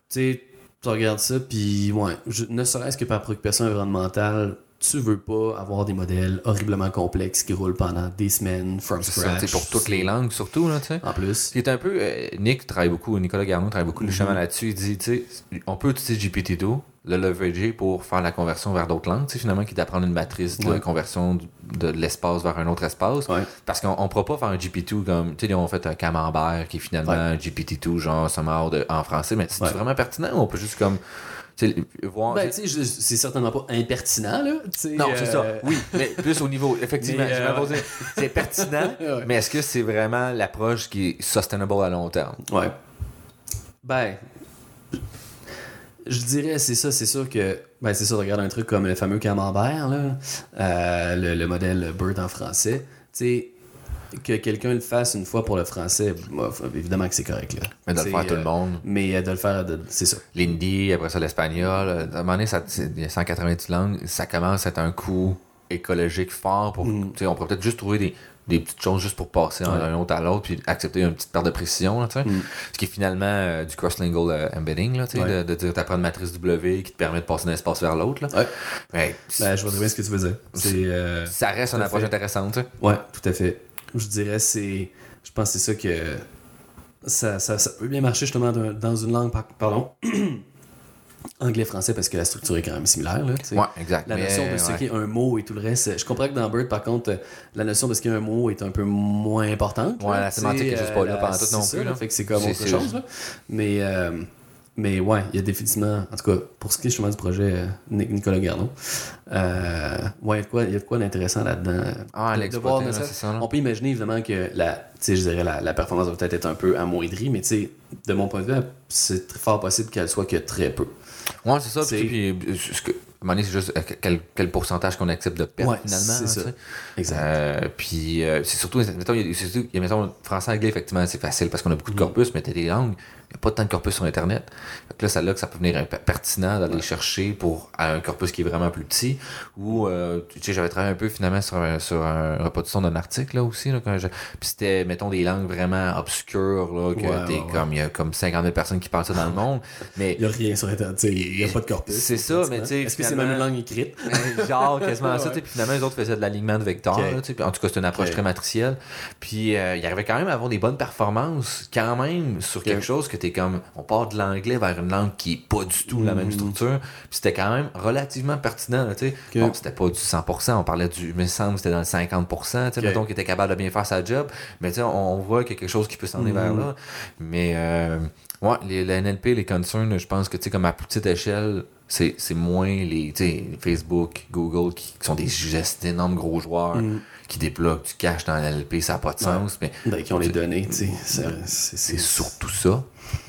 Tu sais, tu regardes ça, puis ouais, je- ne serait-ce que par préoccupation environnementale, tu veux pas avoir des modèles horriblement complexes qui roulent pendant des semaines from C'est scratch. sais, pour toutes les langues, surtout, là, tu sais. En plus. C'est un peu. euh, Nick travaille beaucoup, Nicolas Garneau travaille beaucoup justement là-dessus. Il dit, tu sais, on peut utiliser GPT-2, le leverager pour faire la conversion vers d'autres langues, tu sais, finalement, qui d'apprendre une matrice de Ouais. conversion de, l'espace vers un autre espace. Ouais. Parce qu'on on pourra pas faire un GPT comme, tu sais, ont fait un camembert qui est finalement Ouais. un GPT-2, genre, somehow de, en français, mais c'est vraiment pertinent on peut juste comme, Ben, tu sais, je- c'est certainement pas impertinent, là. non, c'est ça. euh, Oui, mais plus au niveau, effectivement, euh, c'est pertinent, [laughs] Ouais. mais est-ce que c'est vraiment l'approche qui est sustainable à long terme? Ouais. Ben, je dirais, c'est ça, c'est sûr que. Ben, c'est sûr, regarde un truc comme le fameux camembert, là, euh, le, le modèle Bird en français. Tu sais, que quelqu'un le fasse une fois pour le français, évidemment que c'est correct, là. Mais de le faire tout le euh, monde. Mais euh, de le faire, c'est ça. l'hindi, après ça l'espagnol. À un moment donné, ça, il y a 190 langues, ça commence à être un coût écologique fort. Pour, sais, On pourrait peut-être juste trouver des, des petites choses juste pour passer Ouais. d'un autre à l'autre, puis accepter une petite perte de précision. Là, sais. Ce qui est finalement euh, du cross-lingual euh, embedding, là, Ouais. de, dire tu une matrice W qui te permet de passer d'un espace vers l'autre. Ouais. Ouais, Ben, je vois très bien ce que tu veux dire. Euh, ça reste une à approche fait. intéressante. Ouais, tout à fait. Je dirais, c'est. Je pense que c'est ça que. Ça, ça, ça peut bien marcher justement dans, une langue, par- pardon. [clears throat] Anglais-français, parce que la structure est quand même similaire. Là. Ouais, exact. La notion de ce ouais. qu'est un mot et tout le reste. Je comprends que dans Bird, par contre, la notion de ce qu'est un mot est un peu moins importante. Ouais, là, la sémantique est juste pas là euh, pendant tout non ça, plus, là. Fait que c'est comme autre chose. Là. Mais, euh, mais ouais, il y a définitivement, en tout cas, pour ce qui est justement du projet euh, Nic- Nicolas Garneau, euh, ouais, il y a de quoi, d'intéressant là-dedans. Ah, De- voir, là, ça, c'est ça, là. on peut imaginer évidemment que la, je dirais la, la performance va peut-être être un peu amoindrie, mais tu sais, de mon point de vue, c'est très fort possible qu'elle soit que très peu. Ouais, c'est ça. Puis, euh, ce que- à un moment donné, c'est juste euh, quel, quel pourcentage qu'on accepte de perdre Ouais, finalement. c'est là, ça. tu sais. Exact. Euh, puis euh, c'est surtout, mettons, il y a, mettons, français-anglais, effectivement, c'est facile parce qu'on a beaucoup de corpus, mais t'as des langues, il n'y a pas tant de corpus sur Internet. Fait que là, c'est là que ça peut venir un peu pertinent d'aller chercher pour un corpus qui est vraiment plus petit. Ou, euh, tu sais, j'avais travaillé un peu finalement sur, un- sur un reproduction d'un article là aussi. Là, quand je- puis c'était, mettons, des langues vraiment obscures, là, que Ouais, t'es ouais, comme, il y a comme 50 000 personnes qui parlent ça dans le monde. Mais Il n'y a rien sur Internet, il n'y a pas de corpus. C'est ça, mais tu sais, Est-ce que c'est même une langue écrite? [laughs] Genre quasiment ça puis finalement les autres faisaient de l'alignement de vecteurs là, puis en tout cas c'était une approche très matricielle puis euh, il arrivait quand même à avoir des bonnes performances quand même sur quelque chose que t'es comme on part de l'anglais vers une langue qui est pas du tout la même Mhm. structure puis c'était quand même relativement pertinent tu sais Ok. bon c'était pas du 100% on parlait du mais semble que c'était dans le 50% tu sais Ok. mettons qu'il était capable de bien faire sa job mais tu sais on, on voit qu'il y a quelque chose qui peut s'en aller Mhm. vers là mais euh, ouais les, le NLP les concerns je pense que tu sais comme à plus petite échelle c'est c'est moins les tu sais, Facebook, Google qui, qui sont des gestes d'énormes gros joueurs Mm. qui débloquent du cash dans l'LP, ça n'a pas de sens, mais Ben, qui ont les données, tu sais. c'est surtout ça.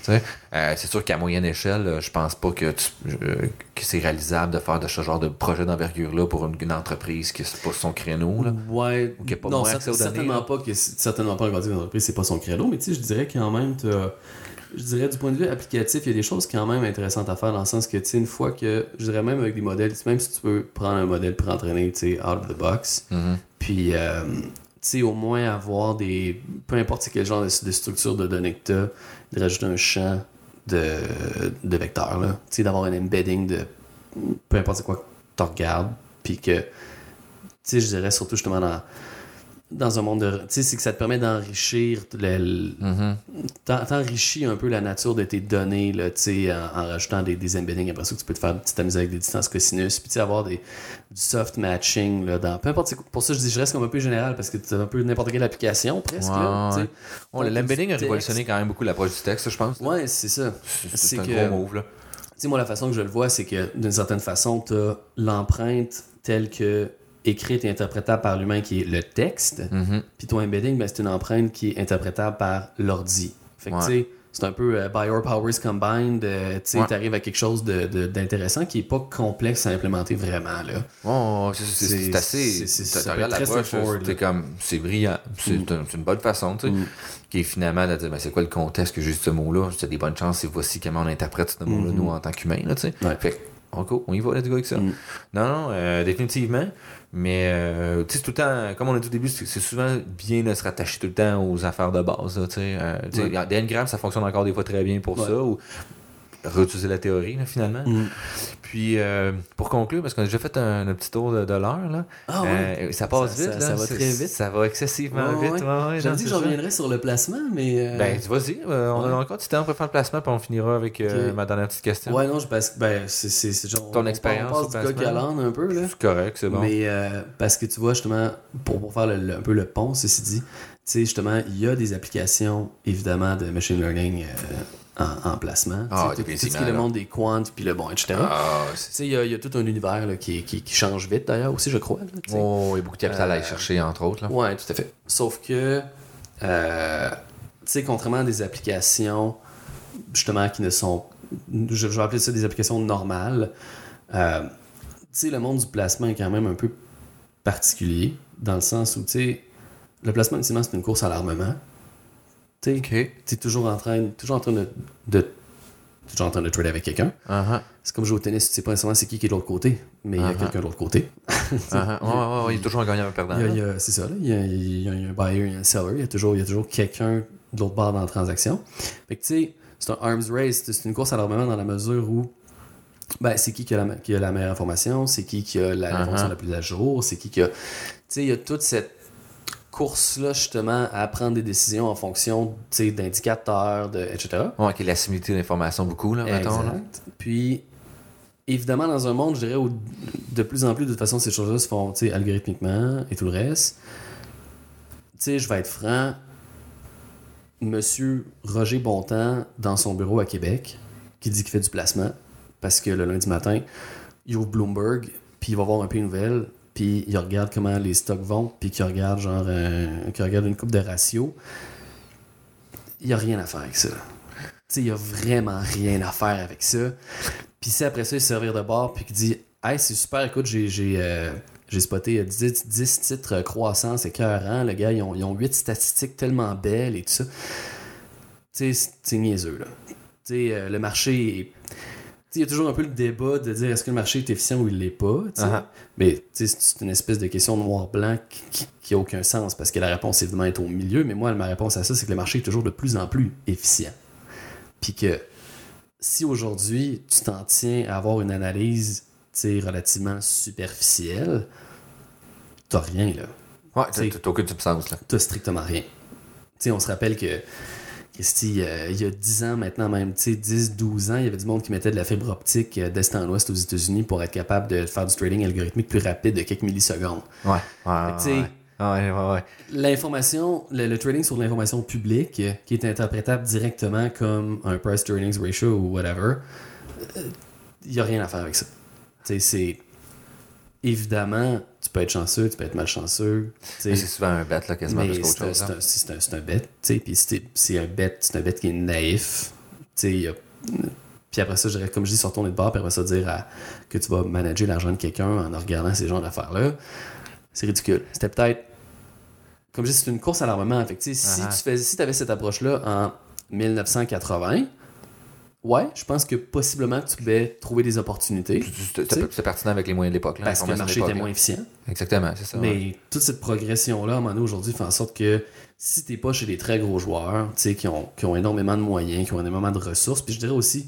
Tu. Euh, c'est sûr qu'à moyenne échelle, euh, je pense pas que, tu- euh, que c'est réalisable de faire de ce genre de projet d'envergure-là pour une, une entreprise qui c'est pas son créneau. Là. Ouais. Ou a pas non, données, certainement pas que certainement pas une entreprise, c'est pas son credo, mais tu sais, je dirais quand même, je dirais du point de vue applicatif, il y a des choses quand même intéressantes à faire dans le sens que, tu sais, une fois que, je dirais même avec des modèles, même si tu peux prendre un modèle pour entraîner, tu sais, out of the box, Mhm. puis, euh, tu sais, au moins avoir des, peu importe quel genre de, de structure de données que t'as, de rajouter un champ de, de vecteurs, là, tu sais, d'avoir un embedding de peu importe quoi que tu regardes, puis que, tu sais, je dirais surtout justement dans, dans un monde de. Tu sais, c'est que ça te permet d'enrichir, le- t'en- t'enrichis un peu la nature de tes données, là, tu sais, en, en rajoutant des, des embeddings. Après ça, que tu peux te faire petite amuser avec des distances cosinus, puis tu sais, avoir des, du soft matching, là, dans. Peu importe, pour ça, je dis, je reste comme un peu général, parce que tu as un peu n'importe quelle application, presque, Ouais. Ouais, Ton L'embedding a révolutionné quand même beaucoup l'approche du texte, je pense. Ouais, c'est ça. C'est un que- gros move. Là. Tu sais, moi, la façon que je le vois, c'est que d'une certaine façon, tu as l'empreinte telle que écrite et interprétable par l'humain qui est le texte. Mhm. Puis ton embedding, ben, c'est une empreinte qui est interprétable par l'ordi. Fait que Ouais. tu sais, c'est un peu euh, by your powers combined. euh, tu Ouais. t'arrives à quelque chose de- de- d'intéressant qui est pas complexe à implémenter vraiment, là. Oh, c'est- assez. peut regardes l'approche, c'est comme. C'est brillant. C'est Mm. c'est une bonne façon, tu sais. Mm. Qui est finalement de dire, ben, c'est quoi le contexte que j'ai ce mot-là? C'est des bonnes chances et voici comment on interprète ce mot-là, Mhm. nous, en tant qu'humains, tu sais. Ouais. Fait on y va, let's go avec ça. Mm. Non, non, euh, définitivement. Mais, euh, tu sais, tout le temps, comme on a dit au début, c'est souvent bien de se rattacher tout le temps aux affaires de base, tu sais. Euh, Ouais. Ça fonctionne encore des fois très bien pour Ouais. ça, ou réutiliser la théorie, là, finalement. Mm. Puis, euh, pour conclure, parce qu'on a déjà fait un, un petit tour de, de l'heure, là. Ah ouais. Euh, ça passe Ça- vite, ça- là. ça va très vite. Ça va excessivement Ouais, vite. ouais. J'avais dit que je reviendrais sur le placement, mais. euh, Ben, vas-y, on a encore du temps pour faire le placement, puis on finira avec ma dernière petite question. Ouais, non, je parce que ben, c'est- genre. Ton on- expérience On passe du coq un peu, là. C'est correct, c'est bon. Mais parce que tu vois, justement, pour, pour faire le- le- un peu le pont, ceci dit, tu sais, justement, il y a des applications, évidemment, de machine learning en, en placement. Ah, tout, tout ce qui est le monde des quants, puis le bon, etc. Ah, il y, a- il y a tout un univers là, qui, qui, qui change vite, d'ailleurs, aussi, je crois. là, oh, il y a beaucoup de capital à aller Euh, chercher, entre autres. Ouais, tout à fait. Sauf que, euh, contrairement à des applications, justement, qui ne sont. Je, je vais appeler ça des applications normales. euh, le monde du placement est quand même un peu particulier, dans le sens où, le placement, c'est une course à l'armement. Tu t'es toujours en train, toujours en train de, de toujours en train de trader avec quelqu'un. Uh-huh. C'est comme jouer au tennis, tu sais pas nécessairement c'est qui qui est de l'autre côté, mais il y a Uh-huh. quelqu'un de l'autre côté. Il y a toujours un gagnant et un perdant. C'est ça, là. Il y, a, il y a un buyer, il y a un seller. Il y a toujours, il y a toujours quelqu'un de l'autre bord dans la transaction. Fait que, tu sais, c'est un arms race. C'est une course à l'armement dans la mesure où ben, c'est qui qui a, la, qui a la meilleure information, c'est qui qui a la- Uh-huh. la plus à jour, c'est qui qui a. Tu sais, il y a toute cette course-là, justement, à prendre des décisions en fonction d'indicateurs, de, etc. Ouais, qui est la similitude d'information beaucoup, là, mettons. Là. Exact. Puis, évidemment, dans un monde, je dirais, où de plus en plus, de toute façon, ces choses-là se font algorithmiquement et tout le reste. Tu sais, je vais être franc. Monsieur Roger Bontemps, dans son bureau à Québec, qui dit qu'il fait du placement, parce que le lundi matin, il ouvre Bloomberg, puis il va voir un peu les nouvelles, puis il regarde comment les stocks vont, puis qu'il regarde genre un- qu'il regarde une coupe de ratios. Il n'y a rien à faire avec ça. Il n'y a vraiment rien à faire avec ça. Puis si après ça, il se servir de bord, puis qu'il dit Hey, c'est super, écoute, j'ai, euh, spoté euh, 10, 10 titres euh, croissance écœurants. Le gars, ils ont, ils ont 8 statistiques tellement belles et tout ça. C'est- c'est niaiseux, là. Tu sais, euh, le marché est. Il y a toujours un peu le débat de dire est-ce que le marché est efficient ou il l'est pas. sais. Uh-huh. Mais c'est une espèce de question noir-blanc qui- n'a aucun sens parce que la réponse évidemment est au milieu. Mais moi, ma réponse à ça, c'est que le marché est toujours de plus en plus efficient. Puis que si aujourd'hui tu t'en tiens à avoir une analyse relativement superficielle, t'as rien là. Ouais, t'as aucune substance, là. T'as strictement rien. On se rappelle que Euh, il y a 10 ans maintenant, même, tu sais, 10, 12 ans, il y avait du monde qui mettait de la fibre optique euh, d'est en ouest aux États-Unis pour être capable de faire du trading algorithmique plus rapide de quelques millisecondes. Ouais, ouais, ouais. Ouais. L'information, le, le trading sur l'information publique, euh, qui est interprétable directement comme un price earnings ratio ou whatever, il n'y a rien à faire avec ça. C'est. Évidemment, tu peux être chanceux, tu peux être malchanceux. c'est souvent un bet, là, quasiment plus qu'autre c'est un, chose. c'est hein. un- c'est un- un bet, tu sais, puis c'est un bet, c'est un bet qui est naïf. Puis après ça, je dirais, comme je dis, sur tourner de bord, puis après ça, dire à- que tu vas manager l'argent de quelqu'un en regardant ces genres d'affaires-là, c'est ridicule. C'était peut-être. Comme je dis, c'est une course à l'armement. Fait que, si Ah. tu fais, si avais cette approche-là en 1980, ouais, je pense que possiblement tu pouvais trouver des opportunités. C'est pertinent avec les moyens de l'époque. Parce que le marché était moins efficient. Exactement, c'est ça. ouais. Mais toute cette progression-là, à un moment donné, aujourd'hui, fait en sorte que si t'es pas chez des très gros joueurs, tu sais, qui ont, qui ont énormément de moyens, qui ont énormément de ressources, puis je dirais aussi,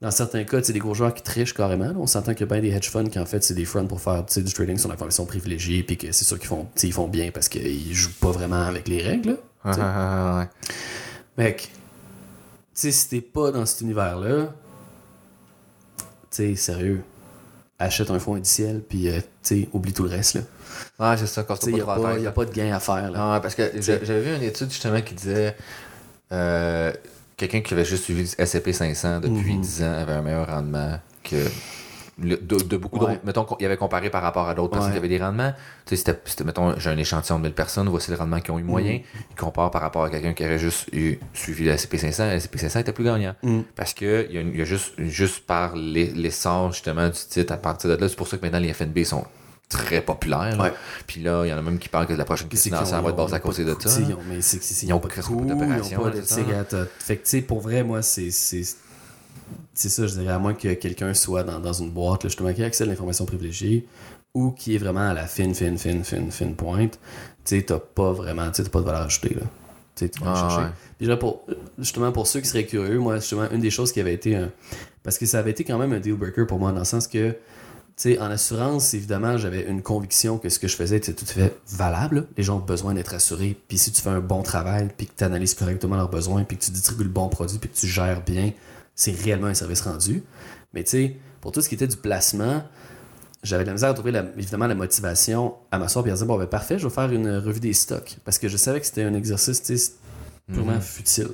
dans certains cas, c'est des gros joueurs qui trichent carrément. là. On s'entend qu'il y a bien des hedge funds qui, en fait, c'est des fronts pour faire du trading sur l'information privilégiée, puis que c'est sûr qu'ils font, ils font bien parce qu'ils jouent pas vraiment avec les règles. là. Ah, ah, ah, ouais. Mec, sais, si t'es pas dans cet univers-là, tu sais, sérieux, achète un fonds indiciel, puis, euh, tu oublie tout le reste, là. Ouais, c'est ça, quand il n'y a, pas- a de gain à faire, là. Non, ouais, parce que j'a- j'avais vu une étude justement qui disait euh, quelqu'un qui avait juste suivi SCP 500 depuis Mhm. 10 ans avait un meilleur rendement que le- de, de beaucoup Ouais. d'autres. Mettons qu'il avait comparé par rapport à d'autres personnes Ouais. qui avaient des rendements. Tu sais, c'était, mettons, j'ai un échantillon de 1000 personnes, voici le rendement qu'ils ont eu moyen. Mhm. Il compare par rapport à quelqu'un qui aurait juste eu, suivi le SCP 500. Le SCP 500 était plus gagnant. Mm. Parce que il y a, il y a juste, juste par l'e- l'essor justement du titre à partir de là, c'est pour ça que maintenant les FNB sont très populaires. là. Ouais. Puis là, il y en a même qui parlent que la prochaine crise financière va être basée à cause de ça. ils ont- mais c'est que c'est- Ils ils ont ont pas de coûts, ils ont d'opérations, pas de Fait que tu sais, pour vrai, moi, c'est. C'est ça, je dirais, à moins que quelqu'un soit dans, dans une boîte, là, justement, qui a accès à l'information privilégiée ou qui est vraiment à la fine, fine, fine, fine, fine pointe, tu sais, t'as pas vraiment, tu pas de valeur ajoutée, là. Tu vas Ah, chercher. ouais. Puis je dirais pour, justement, pour ceux qui seraient curieux, moi, justement, une des choses qui avait été un- Parce que ça avait été quand même un deal breaker pour moi, dans le sens que, tu sais, en assurance, évidemment, j'avais une conviction que ce que je faisais était tout à fait valable. Les gens ont besoin d'être assurés. Puis si tu fais un bon travail, puis que tu analyses correctement leurs besoins, puis que tu distribues le bon produit, puis que tu gères bien, c'est réellement un service rendu. Mais tu sais, pour tout ce qui était du placement, j'avais de la misère à trouver la- évidemment la motivation à m'asseoir et à dire bon ben parfait, je vais faire une revue des stocks parce que je savais que c'était un exercice purement Mhm. futile.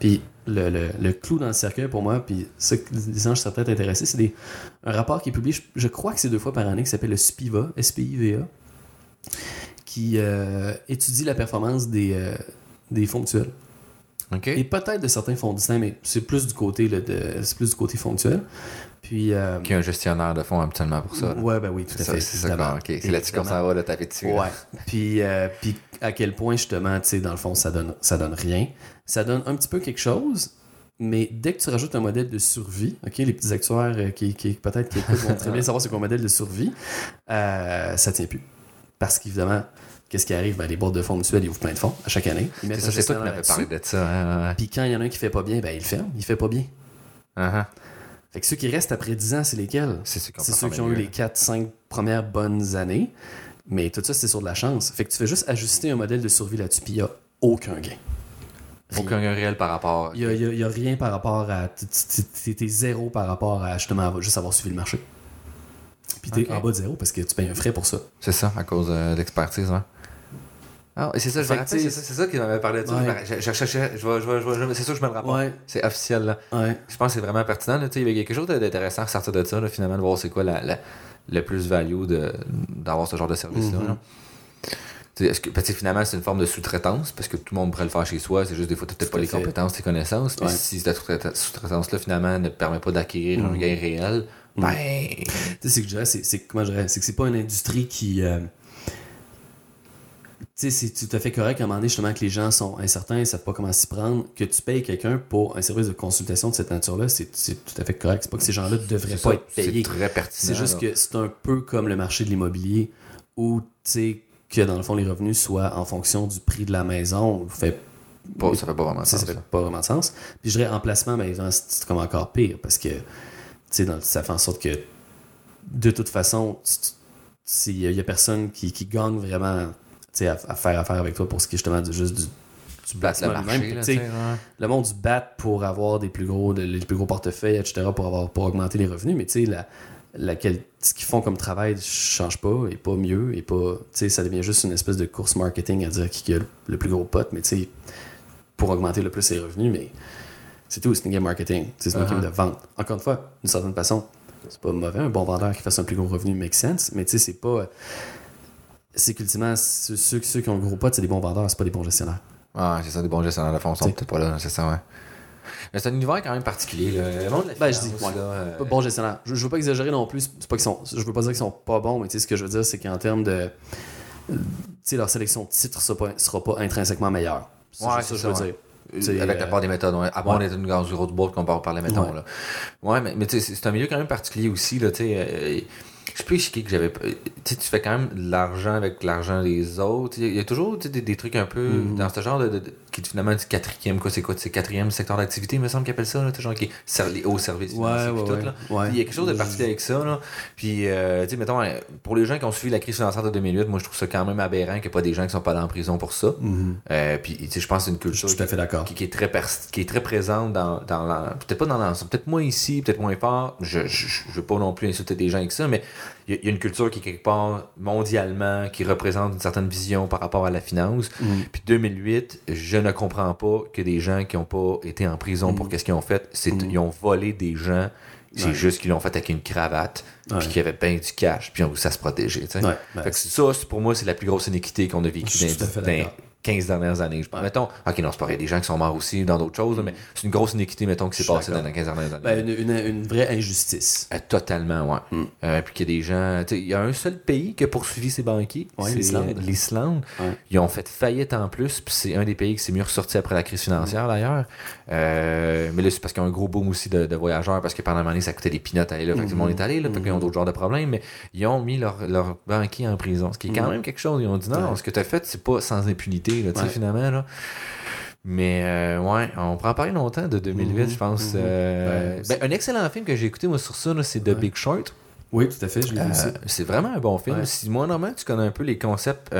Puis le, le- le clou dans le cercueil pour moi, puis ça que les gens seraient peut-être intéressés, c'est un rapport qui est publié, je, je crois que c'est deux fois par année, qui s'appelle le SPIVA, S-P-I-V-A, qui euh, étudie la performance des, euh, des fonds mutuels. Et peut-être de certains fonds distincts, mais c'est plus du côté là, de, c'est plus du côté fonctuel. Puis euh, Qui a un gestionnaire de fonds habituellement pour ça. ouais, ben oui, tout à fait. c'est ça, évidemment. quoi. OK. C'est là-dessus qu'on s'en va, là, taper dessus. Ouais. Puis, euh, puis à quel point, justement, tu sais, dans le fond, ça donne, ça donne rien. Ça donne un petit peu quelque chose, mais dès que tu rajoutes un modèle de survie, OK, les petits actuaires euh, qui, qui peut-être qui écoutent vont très bien [laughs] savoir c'est quoi un modèle de survie, euh, ça tient plus. Parce qu'évidemment, qu'est-ce qui arrive? Ben, les boîtes de fonds mutuels, ils ouvrent plein de fonds à chaque année. Ils mettent ça, c'est toi qui m'avais parlé de ça. hein, ouais. Puis quand il y en a un qui fait pas bien, ben, il ferme. Il fait pas bien. Uh-huh. Fait que ceux qui restent après 10 ans, c'est lesquels? C'est ceux qui ont C'est ceux qui ont eu les 4-5 premières bonnes années. Mais tout ça, c'est sur de la chance. Fait que tu fais juste ajuster un modèle de survie là-dessus, puis il n'y a aucun gain. Aucun réel par rapport. Il n'y a, rien par rapport à. T'es zéro par rapport à justement juste avoir suivi le marché. Puis t'es en bas de zéro parce que tu payes un frais pour ça. C'est ça, à cause euh, de l'expertise, ouais. Ah, et c'est ça, je me rappelle, c'est ça, c'est ça qui m'avait parlé de ça. Ouais. Je, je, c'est sûr que je me le rappelle. Ouais. C'est officiel, là. Ouais. Je pense que c'est vraiment pertinent. Là, il y a quelque chose d'intéressant à sortir de ça, là, finalement, de voir c'est quoi la, la- le plus-value d'avoir ce genre de service-là. Mhm. est-ce que, parce que finalement, c'est une forme de sous-traitance, parce que tout le monde pourrait le faire chez soi, c'est juste des fois, tu n'as peut-être pas les fait. compétences, les connaissances. Puis si cette sous-traita- sous-traitance-là, finalement, ne te permet pas d'acquérir un Mhm. gain réel, ben. Tu sais, c'est que je dirais, c'est, que c'est pas une industrie qui. euh, sais, c'est tout à fait correct à un moment donné, justement, que les gens sont incertains, ils savent pas comment s'y prendre. Que tu payes quelqu'un pour un service de consultation de cette nature-là, c'est, tout à fait correct. C'est pas que ces gens-là devraient c'est pas être c'est payés. très pertinent. C'est juste là. que c'est un peu comme le marché de l'immobilier où, tu sais, que dans le fond, les revenus soient en fonction du prix de la maison. Fait, ça fait pas vraiment sens. ça fait pas vraiment de sens. Puis je dirais en placement, ben, c'est comme encore pire parce que, tu sais, ça fait en sorte que, de toute façon, il y, a personne qui, qui gagne vraiment, à, à faire affaire avec toi pour ce qui est justement du, juste du, du le marché, là, ouais. le monde du bat pour avoir des plus gros, les plus gros portefeuilles, etc., pour, avoir, pour augmenter les revenus, mais tu sais, la, laquelle, ce qu'ils font comme travail change pas, et pas mieux, et pas, tu sais, ça devient juste une espèce de course marketing à dire qui a le, plus gros pot, mais tu sais, pour augmenter le plus ses revenus, mais c'est tout, c'est une game marketing, c'est une Uh-huh. game de vente. Encore une fois, d'une certaine façon, c'est pas mauvais, un bon vendeur qui fasse un plus gros revenu make sense, mais tu sais, c'est pas. C'est qu'ultimement, ceux, ceux, ceux qui ont le gros pot, c'est des bons vendeurs, c'est pas des bons gestionnaires. Ah, c'est ça, des bons gestionnaires de fonds sont T'sais. peut-être pas là, c'est ça, ouais. Mais c'est un univers quand même particulier. Le monde Ben, je dis, ouais. là, euh, Pas bons gestionnaires. Je, je veux pas exagérer non plus. C'est pas qu'ils sont, je veux pas dire qu'ils sont pas bons, mais tu sais, ce que je veux dire, c'est qu'en termes de. Tu sais, leur sélection de titres sera pas, sera pas intrinsèquement meilleure. C'est Ouais, ça que je veux ça, dire. Euh, avec la euh, part des méthodes. Ouais. Avant, ouais. on était une road board qu'on peut parler, mettons. Ouais. Là. Ouais, mais, c'est un milieu quand même particulier aussi. Là, tu sais, euh, je plus chiqué que j'avais. Tu sais, tu fais quand même de l'argent avec l'argent des autres. Il y a toujours des, des trucs un peu Mhm. dans ce genre de, de- de- qui est finalement du quatrième, quoi, c'est quoi, c'est quatrième secteur d'activité, il me semble qu'ils appellent ça, là, genre qui est ser- les hauts services Ouais, ouais, tout, ouais. là. Il y a quelque chose de particulier avec ça. Là. Puis, euh, tu sais, mettons, pour les gens qui ont suivi la crise financière de 2008, moi, je trouve ça quand même aberrant qu'il n'y ait pas des gens qui sont pas allés en prison pour ça. Mhm. Euh, puis, tu sais, je pense que c'est une culture tout à fait qui, qui est très qui est très présente dans, dans peut-être pas dans l'ensemble, peut-être moins ici, peut-être moins fort. Je, je, je veux pas non plus insulter des gens avec ça, mais il y, a- il y a une culture qui est quelque part mondialement, qui représente une certaine vision par rapport à la finance. Puis 2008, je ne comprends pas que des gens qui n'ont pas été en prison pour qu'est-ce qu'ils ont fait, c'est ils ont volé des gens. C'est Ouais. juste qu'ils l'ont fait avec une cravate, Ouais. puis qu'il y avait bien du cash, puis on à se protéger. Ouais, ben, Fait que ça, pour moi, c'est la plus grosse inéquité qu'on a vécue dans, tout à fait dans d'accord. 15 dernières années. Je pense. Mettons, ok, non, c'est pas vrai, il y a des gens qui sont morts aussi dans d'autres choses, là, mais c'est une grosse inéquité, mettons, qui s'est passée dans les 15 dernières années. Ben, une, une, une vraie injustice. Euh, totalement, ouais. Mm. Euh, puis qu'il y a des gens. Il y a un seul pays qui a poursuivi ses banquiers. Ouais, c'est l'Islande. Ouais. Ils ont fait faillite en plus, puis c'est un des pays qui s'est mieux ressorti après la crise financière d'ailleurs. Euh, mais là, c'est parce qu'il y a un gros boom aussi de, de voyageurs, parce que pendant donné, ça coûtait des pinottes à aller là. Fait que tout le monde est allé là, fait qu'ils ont d'autres genres de problèmes, mais ils ont mis leur, leur banquier en prison, ce qui est quand Mhm. même quelque chose. Ils ont dit non, ce que tu as fait, c'est pas sans impunité, là, Ouais. finalement. Là. Mais euh, ouais, on en parler longtemps de 2008, Mhm, je pense. mhm. Euh, Ouais, ben, un excellent film que j'ai écouté moi sur ça, c'est The Ouais. Big Short. Oui, tout à fait, je l'ai. Euh, c'est vraiment un bon film. Ouais. Si moi, normalement, tu connais un peu les concepts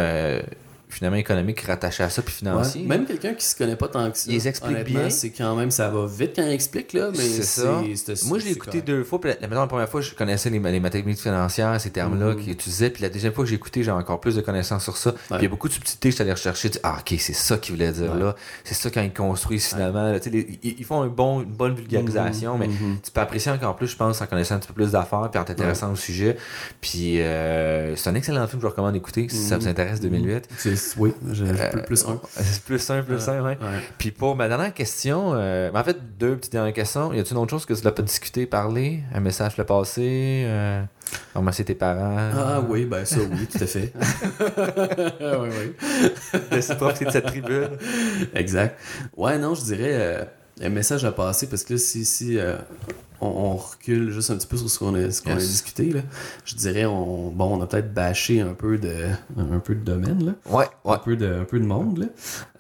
finalement économiques rattachés à ça, puis financiers. Ouais. Même quelqu'un qui se connaît pas tant que ça. Il les explique honnêtement, bien. C'est quand même, ça va vite quand il explique, là, mais C'est ça. Moi, je l'ai écouté deux fois. Puis la, la première fois, je connaissais les, les mathématiques financières, ces termes-là Mhm. qu'il utilisait. Puis la deuxième fois que j'ai écouté, j'ai encore plus de connaissances sur ça. Puis il y a beaucoup de subtilités. Je suis allé rechercher. sais, Ah, ok, c'est ça qu'il voulait dire Ouais. là. C'est ça quand ils construisent finalement. là. Tu sais, les- ils, ils font un bon, une bonne vulgarisation, mais Mhm. tu peux apprécier encore plus, je pense, en connaissant un petit peu plus d'affaires puis en t'intéressant au sujet. Puis euh, c'est un excellent film que je recommande d'écouter si ça vous Mhm. intéresse 2008. Oui, je, Euh, plus, plus un. C'est plus un, plus un, ouais. Ouais. Puis pour ma dernière question, euh, en fait, deux petites dernières questions. Y a-t-il une autre chose que tu n'as pas discuté, parlé? Un message le passé euh, Remercier tes parents? Ah oui, ben ça oui, tout à fait. [laughs] oui, oui. [laughs] Laisser profiter de cette tribune. Exact. Ouais, non, je dirais euh, un message à passer parce que là, si, si euh, on, on recule juste un petit peu sur ce qu'on a, discuté, là, je dirais, on, bon, on a peut-être bâché un peu de, un peu de domaine, là. Ouais, ouais. un, peu de, un peu de monde. Là.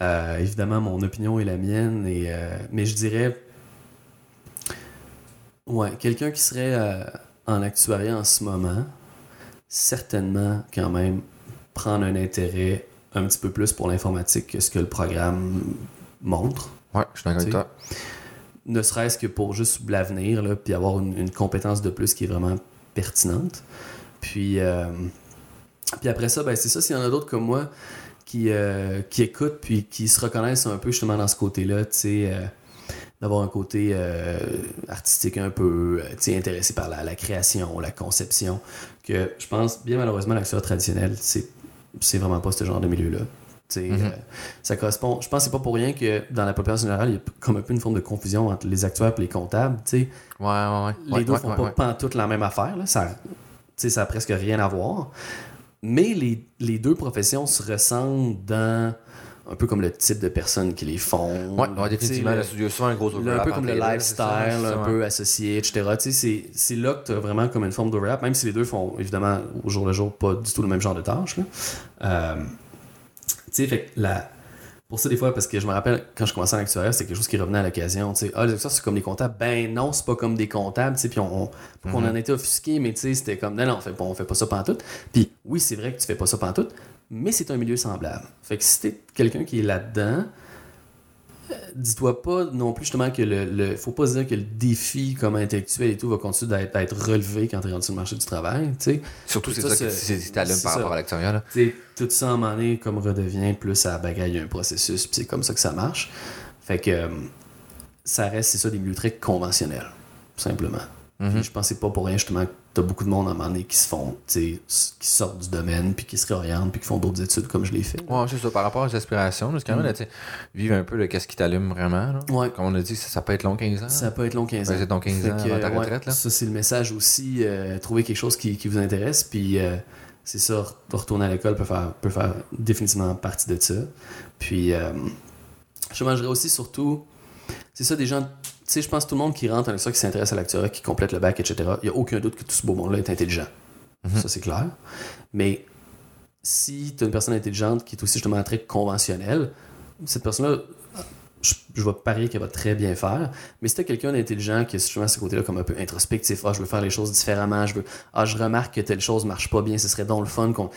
Euh, évidemment, mon opinion est la mienne, et, euh, mais je dirais, ouais, quelqu'un qui serait en actuariat en ce moment, certainement quand même prendre un intérêt un petit peu plus pour l'informatique que ce que le programme montre. Ouais, je suis d'accord avec toi. Ne serait-ce que pour juste l'avenir, puis avoir une, une compétence de plus qui est vraiment pertinente. Puis, euh, puis après ça, ben, c'est ça, s'il y en a d'autres comme moi qui, euh, qui écoutent puis qui se reconnaissent un peu justement dans ce côté-là, tu sais, euh, d'avoir un côté euh, artistique un peu, intéressé par la, la création, la conception, que je pense, bien malheureusement, l'acteur traditionnel, c'est c'est vraiment pas ce genre de milieu-là. Mhm. euh, ça correspond. Je pense que c'est pas pour rien que dans la population générale, il y a comme un peu une forme de confusion entre les acteurs et les comptables. Ouais, ouais, ouais. les deux font pas pantoute la même affaire. Là. Ça, ça a presque rien à voir. Mais les, les deux professions se ressemblent dans un peu comme le type de personnes qui les font. Ouais, définitivement. Y a souvent un gros le- overlap un peu comme le lifestyle, un peu associé, etc. C'est- là que tu as vraiment comme une forme d'overlap, même si les deux font évidemment au jour le jour pas du tout le même genre de tâches. là. Euh, sais, fait que la. Pour ça, des fois, parce que je me rappelle, quand je commençais en actuariat, c'était quelque chose qui revenait à l'occasion. Tu sais, ah, les actuaires, c'est comme les comptables. Ben non, c'est pas comme des comptables. Tu sais, puis on, on, pas qu'on en était offusqué, mais tu sais, c'était comme, non, non, on fait, pas- on fait pas ça pantoute. Puis oui, c'est vrai que tu fais pas ça pantoute, mais c'est un milieu semblable. Fait que si t'es quelqu'un qui est là-dedans, dis-toi pas non plus justement que le, le- faut pas se dire que le défi comme intellectuel et tout va continuer d'être, relevé quand tu es rendu sur le marché du travail, tu sais. Surtout, c'est Ça, ça que c'est- par ça. rapport à sais, tout ça moment donné, comme redevient plus à bagaille, il y a un processus, puis c'est comme ça que ça marche. Fait que euh, ça reste, c'est ça, des milieux très conventionnels, simplement. Mhm. Puis je c'est pas pour rien, justement, t'as beaucoup de monde à un moment donné qui se font, tu sais, s- qui sortent du domaine, puis qui se réorientent, puis qui font d'autres études comme je l'ai fait. Ouais, c'est ça. Par rapport aux aspirations, quand même, Mm. vivre un peu le qu'est-ce qui t'allume vraiment. Là. Ouais. Comme on a dit, ça, ça peut être long 15 ans. Ça peut être long 15 ans. Ouais, c'est donc 15 Fait ans que, avant ta ouais, retraite. Là. Ça, c'est le message aussi. euh, trouver quelque chose qui, qui vous intéresse. Puis, euh, c'est ça, re- retourner à l'école peut faire, peut faire définitivement partie de ça. Puis, euh, je mangerais aussi surtout. C'est ça, des gens. Tu sais, je pense que tout le monde qui rentre avec ça, qui s'intéresse à l'actuariat, qui complète le bac, etc., il n'y a aucun doute que tout ce beau monde-là est intelligent. Mhm. Ça, c'est clair. Mais si tu as une personne intelligente qui est aussi justement très conventionnelle, cette personne-là, je, je vais parier qu'elle va très bien faire. Mais si tu quelqu'un d'intelligent qui est justement à ce côté-là comme un peu introspectif, ah, je veux faire les choses différemment, je veux, ah, je remarque que telle chose marche pas bien, ce serait donc le fun qu'on.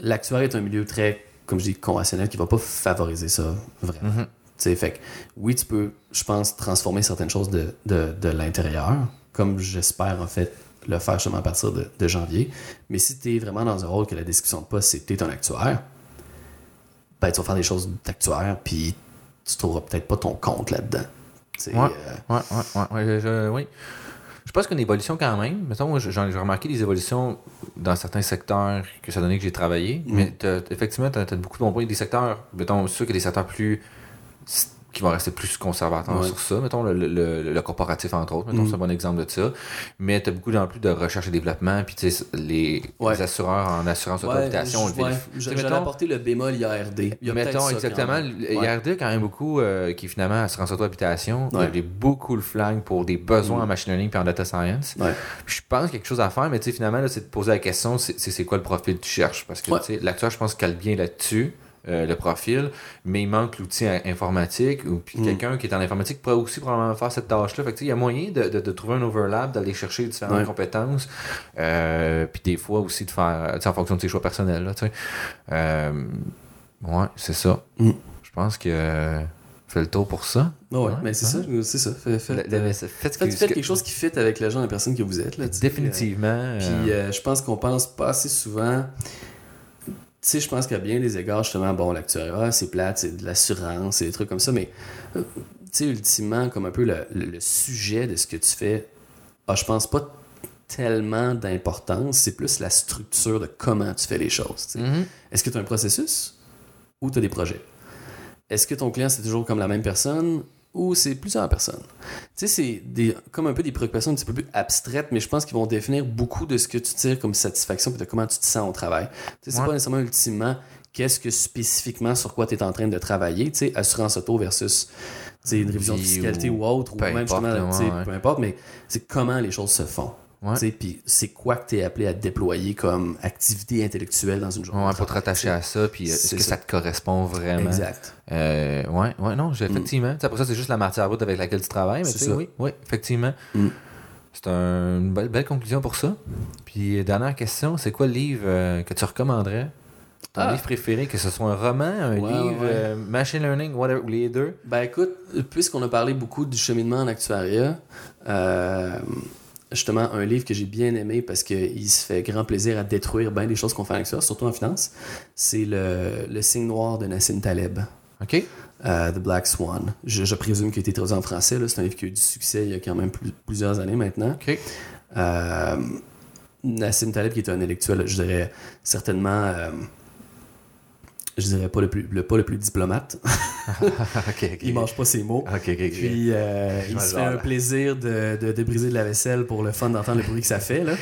L'actuaire est un milieu très, comme je dis, conventionnel qui va pas favoriser ça vraiment. Mhm. Fait que, oui, tu peux, je pense, transformer certaines choses de, de, de l'intérieur, comme j'espère en fait le faire justement à partir de, de janvier. Mais si tu es vraiment dans un rôle que la description de poste, c'est que tu es un actuaire, ben, tu vas faire des choses d'actuaire, puis tu trouveras peut-être pas ton compte là-dedans. Ouais. euh, Ouais, ouais, ouais, ouais, je, je- oui. Je pense qu'il y a une évolution quand même. Mettons, moi, j'en ai remarqué des évolutions dans certains secteurs que ça donnait que j'ai travaillé. Mm. Mais effectivement, tu as, beaucoup de bons points. Des secteurs, mettons, sûr a des secteurs plus qui vont rester plus conservateurs Ouais. sur ça. Mettons le, le, le- le corporatif, entre autres. Mettons, Mm. c'est un bon exemple de ça. Mais tu as beaucoup en plus de recherche et développement. Puis, tu sais, les, Ouais. les assureurs en assurance ouais, auto-habitation, J'allais mettons- apporter le bémol IARD. Il y a Mettons, ça, exactement. quand y a quand même beaucoup euh, qui finalement assurance auto-habitation. Il y a beaucoup le flag pour des besoins Mm. en machine learning et en data science. Puis je pense qu'il y a quelque chose à faire, mais tu sais, finalement, c'est de poser la question, c'est quoi le profil que tu cherches? Parce que l'acteur, je pense, cale bien là-dessus, euh, le profil, mais il manque l'outil in- informatique, ou puis Mm. quelqu'un qui est en informatique pourrait aussi probablement faire cette tâche-là. Fait que il y a moyen de, de- de trouver un overlap, d'aller chercher différentes Ouais. compétences, euh, puis des fois aussi de faire, en fonction de ses choix personnels, là, tu sais. Euh, ouais, c'est ça. Mm. Je pense que fait le tour pour ça. Ouais, ouais, Ouais. mais c'est ça, c'est ça. Fait- fait- Le- le- faites ce Faites, que- faites quelque chose qui fit avec le genre de personne que vous êtes. Là. Définitivement. Euh, Puis euh, je pense qu'on pense pas assez souvent. Tu sais, je pense qu'à bien des égards, justement, bon, l'actuariat, c'est plate, c'est de l'assurance, c'est des trucs comme ça, mais euh, tu sais, ultimement, comme un peu le, le- le sujet de ce que tu fais, ah, je pense pas tellement d'importance, c'est plus la structure de comment tu fais les choses. mhm. Est-ce que tu as un processus ou tu as des projets? Est-ce que ton client, c'est toujours comme la même personne? Ou c'est plusieurs personnes? Tu sais, c'est des, comme un peu des préoccupations un petit peu plus abstraites, mais je pense qu'ils vont définir beaucoup de ce que tu tires comme satisfaction et de comment tu te sens au travail. Tu sais, c'est Ouais. pas nécessairement ultimement qu'est-ce que spécifiquement sur quoi tu es en train de travailler, tu sais, assurance auto versus une révision de fiscalité ou- ou, autre, ou même importe, justement, ouais, ouais. peu importe, mais c'est comment les choses se font. Ouais. Puis c'est quoi que tu es appelé à déployer comme activité intellectuelle dans une journée? Ouais, pour te rattacher à ça, puis euh, est-ce que ça. ça te correspond vraiment? Exact. Euh, ouais, ouais, non, j'ai- effectivement. Après ça, c'est juste la matière brute avec laquelle tu travailles, mais ça. oui, oui, effectivement. Mm. C'est un- une belle, belle conclusion pour ça. Puis, dernière question, c'est quoi le livre euh, que tu recommanderais? Ton Ah. livre préféré, que ce soit un roman, un Ouais, livre, ouais. euh, machine learning, whatever, ou les deux? Ben écoute, puisqu'on a parlé beaucoup du cheminement en actuariat, euh, justement, un livre que j'ai bien aimé parce qu'il se fait grand plaisir à détruire bien des choses qu'on fait en actuariat, surtout en finance, c'est le, le signe noir de Nassim Taleb. OK? euh, The Black Swan. Je, je présume qu'il a été traduit en français. C'est un livre qui a eu du succès il y a quand même plus- plusieurs années maintenant. OK. Euh, Nassim Taleb, qui est un intellectuel, je dirais certainement, euh, je dirais pas le plus, le, pas le plus diplomate. [laughs] OK, OK. il mange pas ses mots. Puis euh, il se fait un plaisir de, de, de briser de la vaisselle pour le fun d'entendre le bruit que ça fait. Là.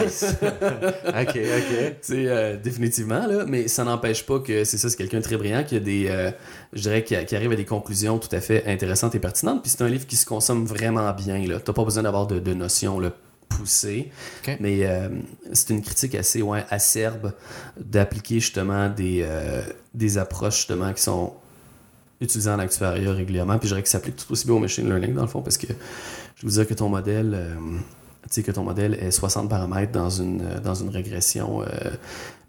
Nice. [laughs] OK, OK. C'est euh, définitivement, là, mais ça n'empêche pas que c'est ça, c'est quelqu'un de très brillant qui a des, euh, je dirais, qui, qui arrive à des conclusions tout à fait intéressantes et pertinentes. Puis c'est un livre qui se consomme vraiment bien. Là, t'as pas besoin d'avoir de, de notions là, poussées, Ok. mais euh, c'est une critique assez ouais, acerbe d'appliquer justement des, euh, des approches justement qui sont utilisées en actuariat régulièrement. Puis je dirais que ça s'applique tout aussi bien au machine learning dans le fond parce que je veux dire que ton modèle. euh, que ton modèle est 60 paramètres dans une, euh, dans une régression euh,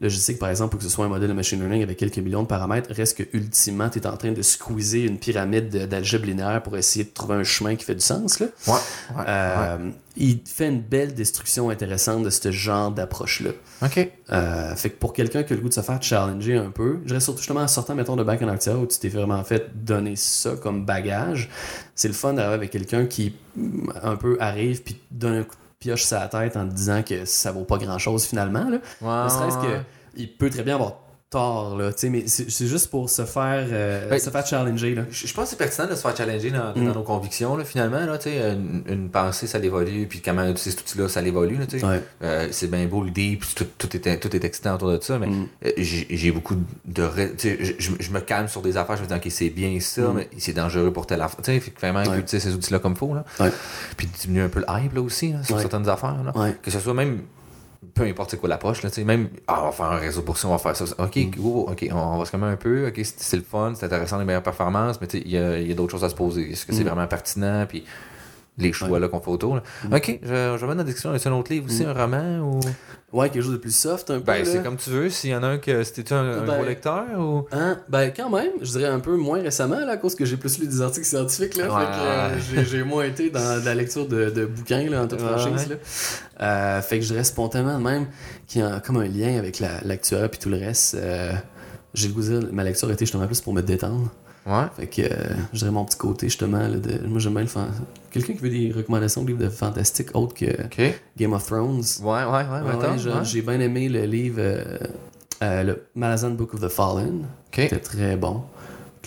logistique, par exemple, pour que ce soit un modèle de machine learning avec quelques millions de paramètres, reste que ultimement, tu es en train de squeezer une pyramide de- d'algèbre linéaire pour essayer de trouver un chemin qui fait du sens. Là. Ouais, ouais, ouais. Euh, Il fait une belle destruction intéressante de ce genre d'approche-là. OK. Euh, fait que pour quelqu'un qui a le goût de se faire challenger un peu, je dirais surtout justement en sortant, mettons, de bac en actuaire où tu t'es vraiment fait donner ça comme bagage, c'est le fun d'arriver avec quelqu'un qui mm, un peu arrive puis donne un coup de pioche la tête en te disant que ça vaut pas grand-chose finalement. Là. Ouais, Ne serait-ce que il peut très bien avoir tort, là, tu sais, mais c'est juste pour se faire, euh, Ben, se faire challenger. Là. Je je pense que c'est pertinent de se faire challenger dans, Mm. dans nos convictions. Là, finalement, là, une, une pensée, ça l'évolue, puis comment utiliser cet outil-là, ça l'évolue. Ouais. Euh, c'est bien beau l'idée, puis tout, tout, est, tout est excitant autour de ça, mais Mm. euh, j'ai beaucoup de. je, je- je me calme sur des affaires, je me dis, OK, c'est bien ça, Mm. mais c'est dangereux pour telle affaire. Tu sais, vraiment, Ouais. utiliser ces outils-là comme il faut. Là. Ouais. Puis diminuer un peu le hype là, aussi, là, sur certaines affaires. Là. Que ce soit même. Peu importe c'est quoi l'approche, là, tu sais, même, ah, on va faire un réseau pour ça, on va faire ça. Ok, Mm. ok, on, on va se calmer un peu, ok, c'est le fun, c'est intéressant, les meilleures performances, mais tu sais, il y a, y a d'autres choses à se poser. Est-ce que c'est Mm. vraiment pertinent? Puis, les choix là, qu'on fait autour. là. Ok, je, je vais mettre dans la description. Est-ce un autre livre aussi, un roman ou? Ouais, quelque chose de plus soft un peu. Ben, c'est comme tu veux. S'il y en a un que c'était un, un Ben- gros lecteur ou? Hein? Ben, quand même, je dirais un peu moins récemment, là, à cause que j'ai plus lu des articles scientifiques, là. Ouais. Fait que euh, j'ai- moins été dans la lecture de, de bouquins, là, en toute Ouais. franchise, là. Euh, fait que je dirais spontanément, même, qu'il y a comme un lien avec la l'actuel puis tout le reste. euh, j'ai le goût de dire, ma lecture été justement plus pour me détendre. Ouais. Fait que euh, je dirais mon petit côté, justement, là, de, moi j'aime bien le fan. Quelqu'un qui veut des recommandations de livres de fantastique autres que. Game of Thrones. Ouais, ouais, ouais. Ouais. J'ai bien aimé le livre euh, euh, le Malazan Book of the Fallen. Ok. C'était très bon.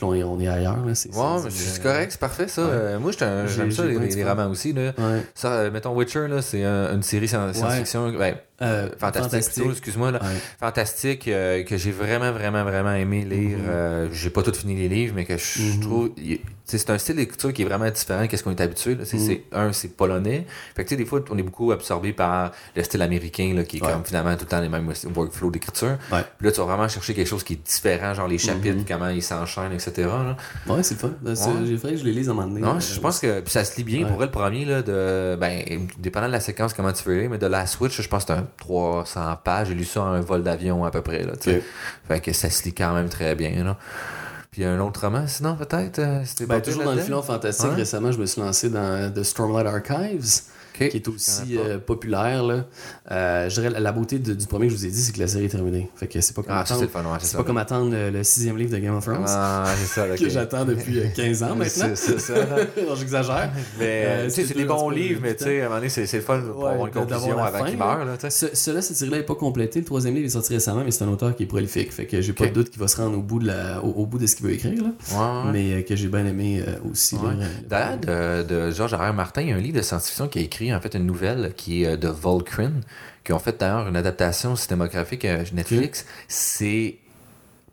On est, on est ailleurs. Là. C'est, Ouais, c'est- mais c'est- c'est correct, c'est parfait ça. ouais. Euh, moi, j'aime ça, les, les romans aussi. Là. Ouais. Ça, euh, mettons Witcher, là, c'est un- une série scien- science-fiction. ben, Euh, excuse-moi. Ouais. Fantastique, euh, que j'ai vraiment, vraiment, vraiment aimé lire. Mhm. Euh, j'ai pas tout fini les livres, mais que je trouve. il- tu sais, C'est un style d'écriture qui est vraiment différent de ce qu'on est habitué. Mhm. c'est- un, c'est polonais. Fait que tu sais, des fois, on est beaucoup absorbé par le style américain, là, qui est Ouais. comme finalement tout le temps les mêmes workflows d'écriture. Ouais. Puis là, tu vas vraiment chercher quelque chose qui est différent, genre les chapitres, Mhm. comment ils s'enchaînent, etc. là. Ouais, c'est fun. Ben. J'ai fait que je les lise à un moment donné. Non, Euh, je pense que puis ça se lit bien pour elle le premier là de ben dépendant de la séquence comment tu veux lire mais de la Switch je pense que c'est un 300 pages. J'ai lu ça en un vol d'avion à peu près là fait que ça se lit quand même très bien là. Puis un autre roman sinon peut-être euh, Ben, toujours dans le filon fantastique, récemment, je me suis lancé dans The Stormlight Archives, Qui est aussi euh, populaire. Là. Euh, je dirais, la- la beauté de- du premier que je vous ai dit, c'est que la série est terminée. Fait que c'est pas comme ah attendre, c'est fun ouais, pas comme attendre le, le sixième livre de Game of Thrones, ah c'est ça [laughs] ok. que j'attends depuis euh, 15 ans [laughs] maintenant. c'est ça [laughs] j'exagère. mais Euh, c'est des bons livres mais tu sais à un moment donné c'est le fun pour Ouais, avoir une conclusion avant qu'il meure Ce- Cela, cette série-là n'est pas complétée. Le troisième livre est sorti récemment, mais c'est un auteur qui est prolifique. Fait que j'ai pas de doute qu'il va se rendre au bout de, la, au, bout de ce qu'il veut écrire. Mais euh, que j'ai bien aimé euh, aussi. D'ailleurs, de, Georges. R. Martin, il y a un livre de science-fiction qui a écrit en fait une nouvelle qui est euh, de Volcrin, qui ont fait d'ailleurs une adaptation cinématographique à Netflix. C'est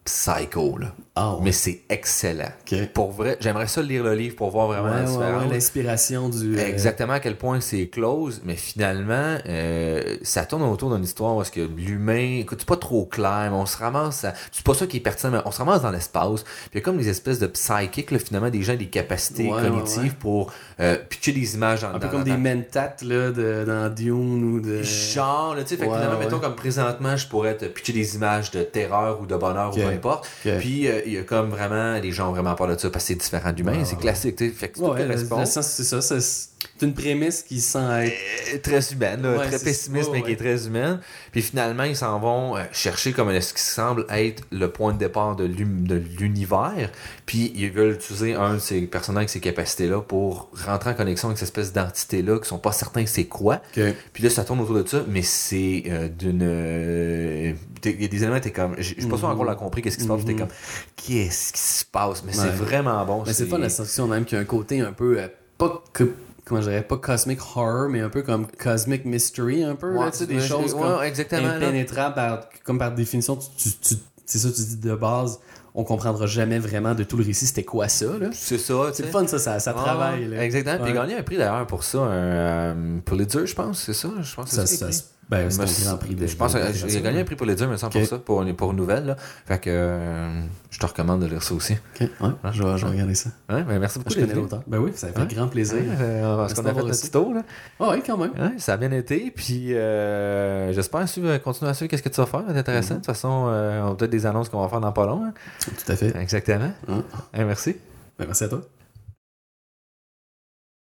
psycho, là. Ah. Mais c'est excellent. Ok. Pour vrai, j'aimerais ça lire le livre pour voir vraiment Ouais, la ouais, différence. ouais, l'inspiration du. euh, Exactement à quel point c'est close, mais finalement, euh, ça tourne autour d'une histoire parce que l'humain, écoute, c'est pas trop clair, mais on se ramasse à. C'est pas ça qui est pertinent, mais on se ramasse dans l'espace. Puis il y a comme des espèces de psychiques, là, finalement, des gens, des capacités Ouais, cognitives pour euh, pitcher des images dans Un peu dans- comme dans- des mentats là, de, dans Dune ou de. Genre, là, tu sais, finalement, mettons comme présentement, je pourrais te pitcher des images de terreur ou de bonheur ou peu importe. Puis euh, il y a comme vraiment, les gens ont vraiment peur de ça parce que c'est différent d'humain, Ouais, c'est ouais. classique, tu sais. Fait que Ouais, correspond. c'est ça. C'est c'est une prémisse qui sent être. Euh, très humaine, là, Ouais, très pessimiste, ouais, mais qui est très humaine. Puis finalement, ils s'en vont euh, chercher comme ce qui semble être le point de départ de l'univers. Puis ils veulent utiliser un de ces personnages avec ces capacités-là pour rentrer en connexion avec cette espèce d'entité-là qui sont pas certains c'est quoi. Puis là, ça tourne autour de ça, mais c'est euh, d'une. Il y a des éléments, t'es comme. J'ai j'ai pas sûr Mhm. encore la compris qu'est-ce qui se passe, t'es Mhm. comme. Qu'est-ce qui se passe? Mais Ouais. c'est vraiment bon. Mais c'est pas la science-fiction même qui a un côté un peu. euh, pas que. Comment je dirais Pas cosmic horror, mais un peu comme cosmic mystery, un peu. là, tu sais, des choses comme impénétrables par, comme par définition. Tu, tu- tu- c'est ça, tu dis de base. On comprendra jamais vraiment de tout le récit c'était quoi ça. là. C'est ça, C'est le fun, ça, ça, ça travaille. là. Exactement. Puis il a gagné un prix d'ailleurs pour ça, un euh, Pulitzer, je pense, c'est ça. Je pense que Ça, c'est ça, ça. Ben, c'est Mais un grand prix de. Je pense qu'il a gagné un prix Pulitzer, me semble, Ok. pour ça, pour, une- pour une nouvelle. Là. Fait que euh, je te recommande de lire ça aussi. Ok, ouais, je, vais, je vais regarder ça. Ouais, ben, merci beaucoup. Je connais l'auteur. Ben oui, ça fait grand plaisir. Euh, parce qu'on a fait un petit tour. Là. Ah oui, quand même. Ouais, ça a bien été. Puis euh, j'espère suivre, continuer à suivre qu'est-ce que tu vas faire. C'est intéressant. Mhm. De toute façon, euh, on a peut-être des annonces qu'on va faire dans pas long. hein. Tout à fait. Exactement. Ouais, merci. Ben, merci à toi.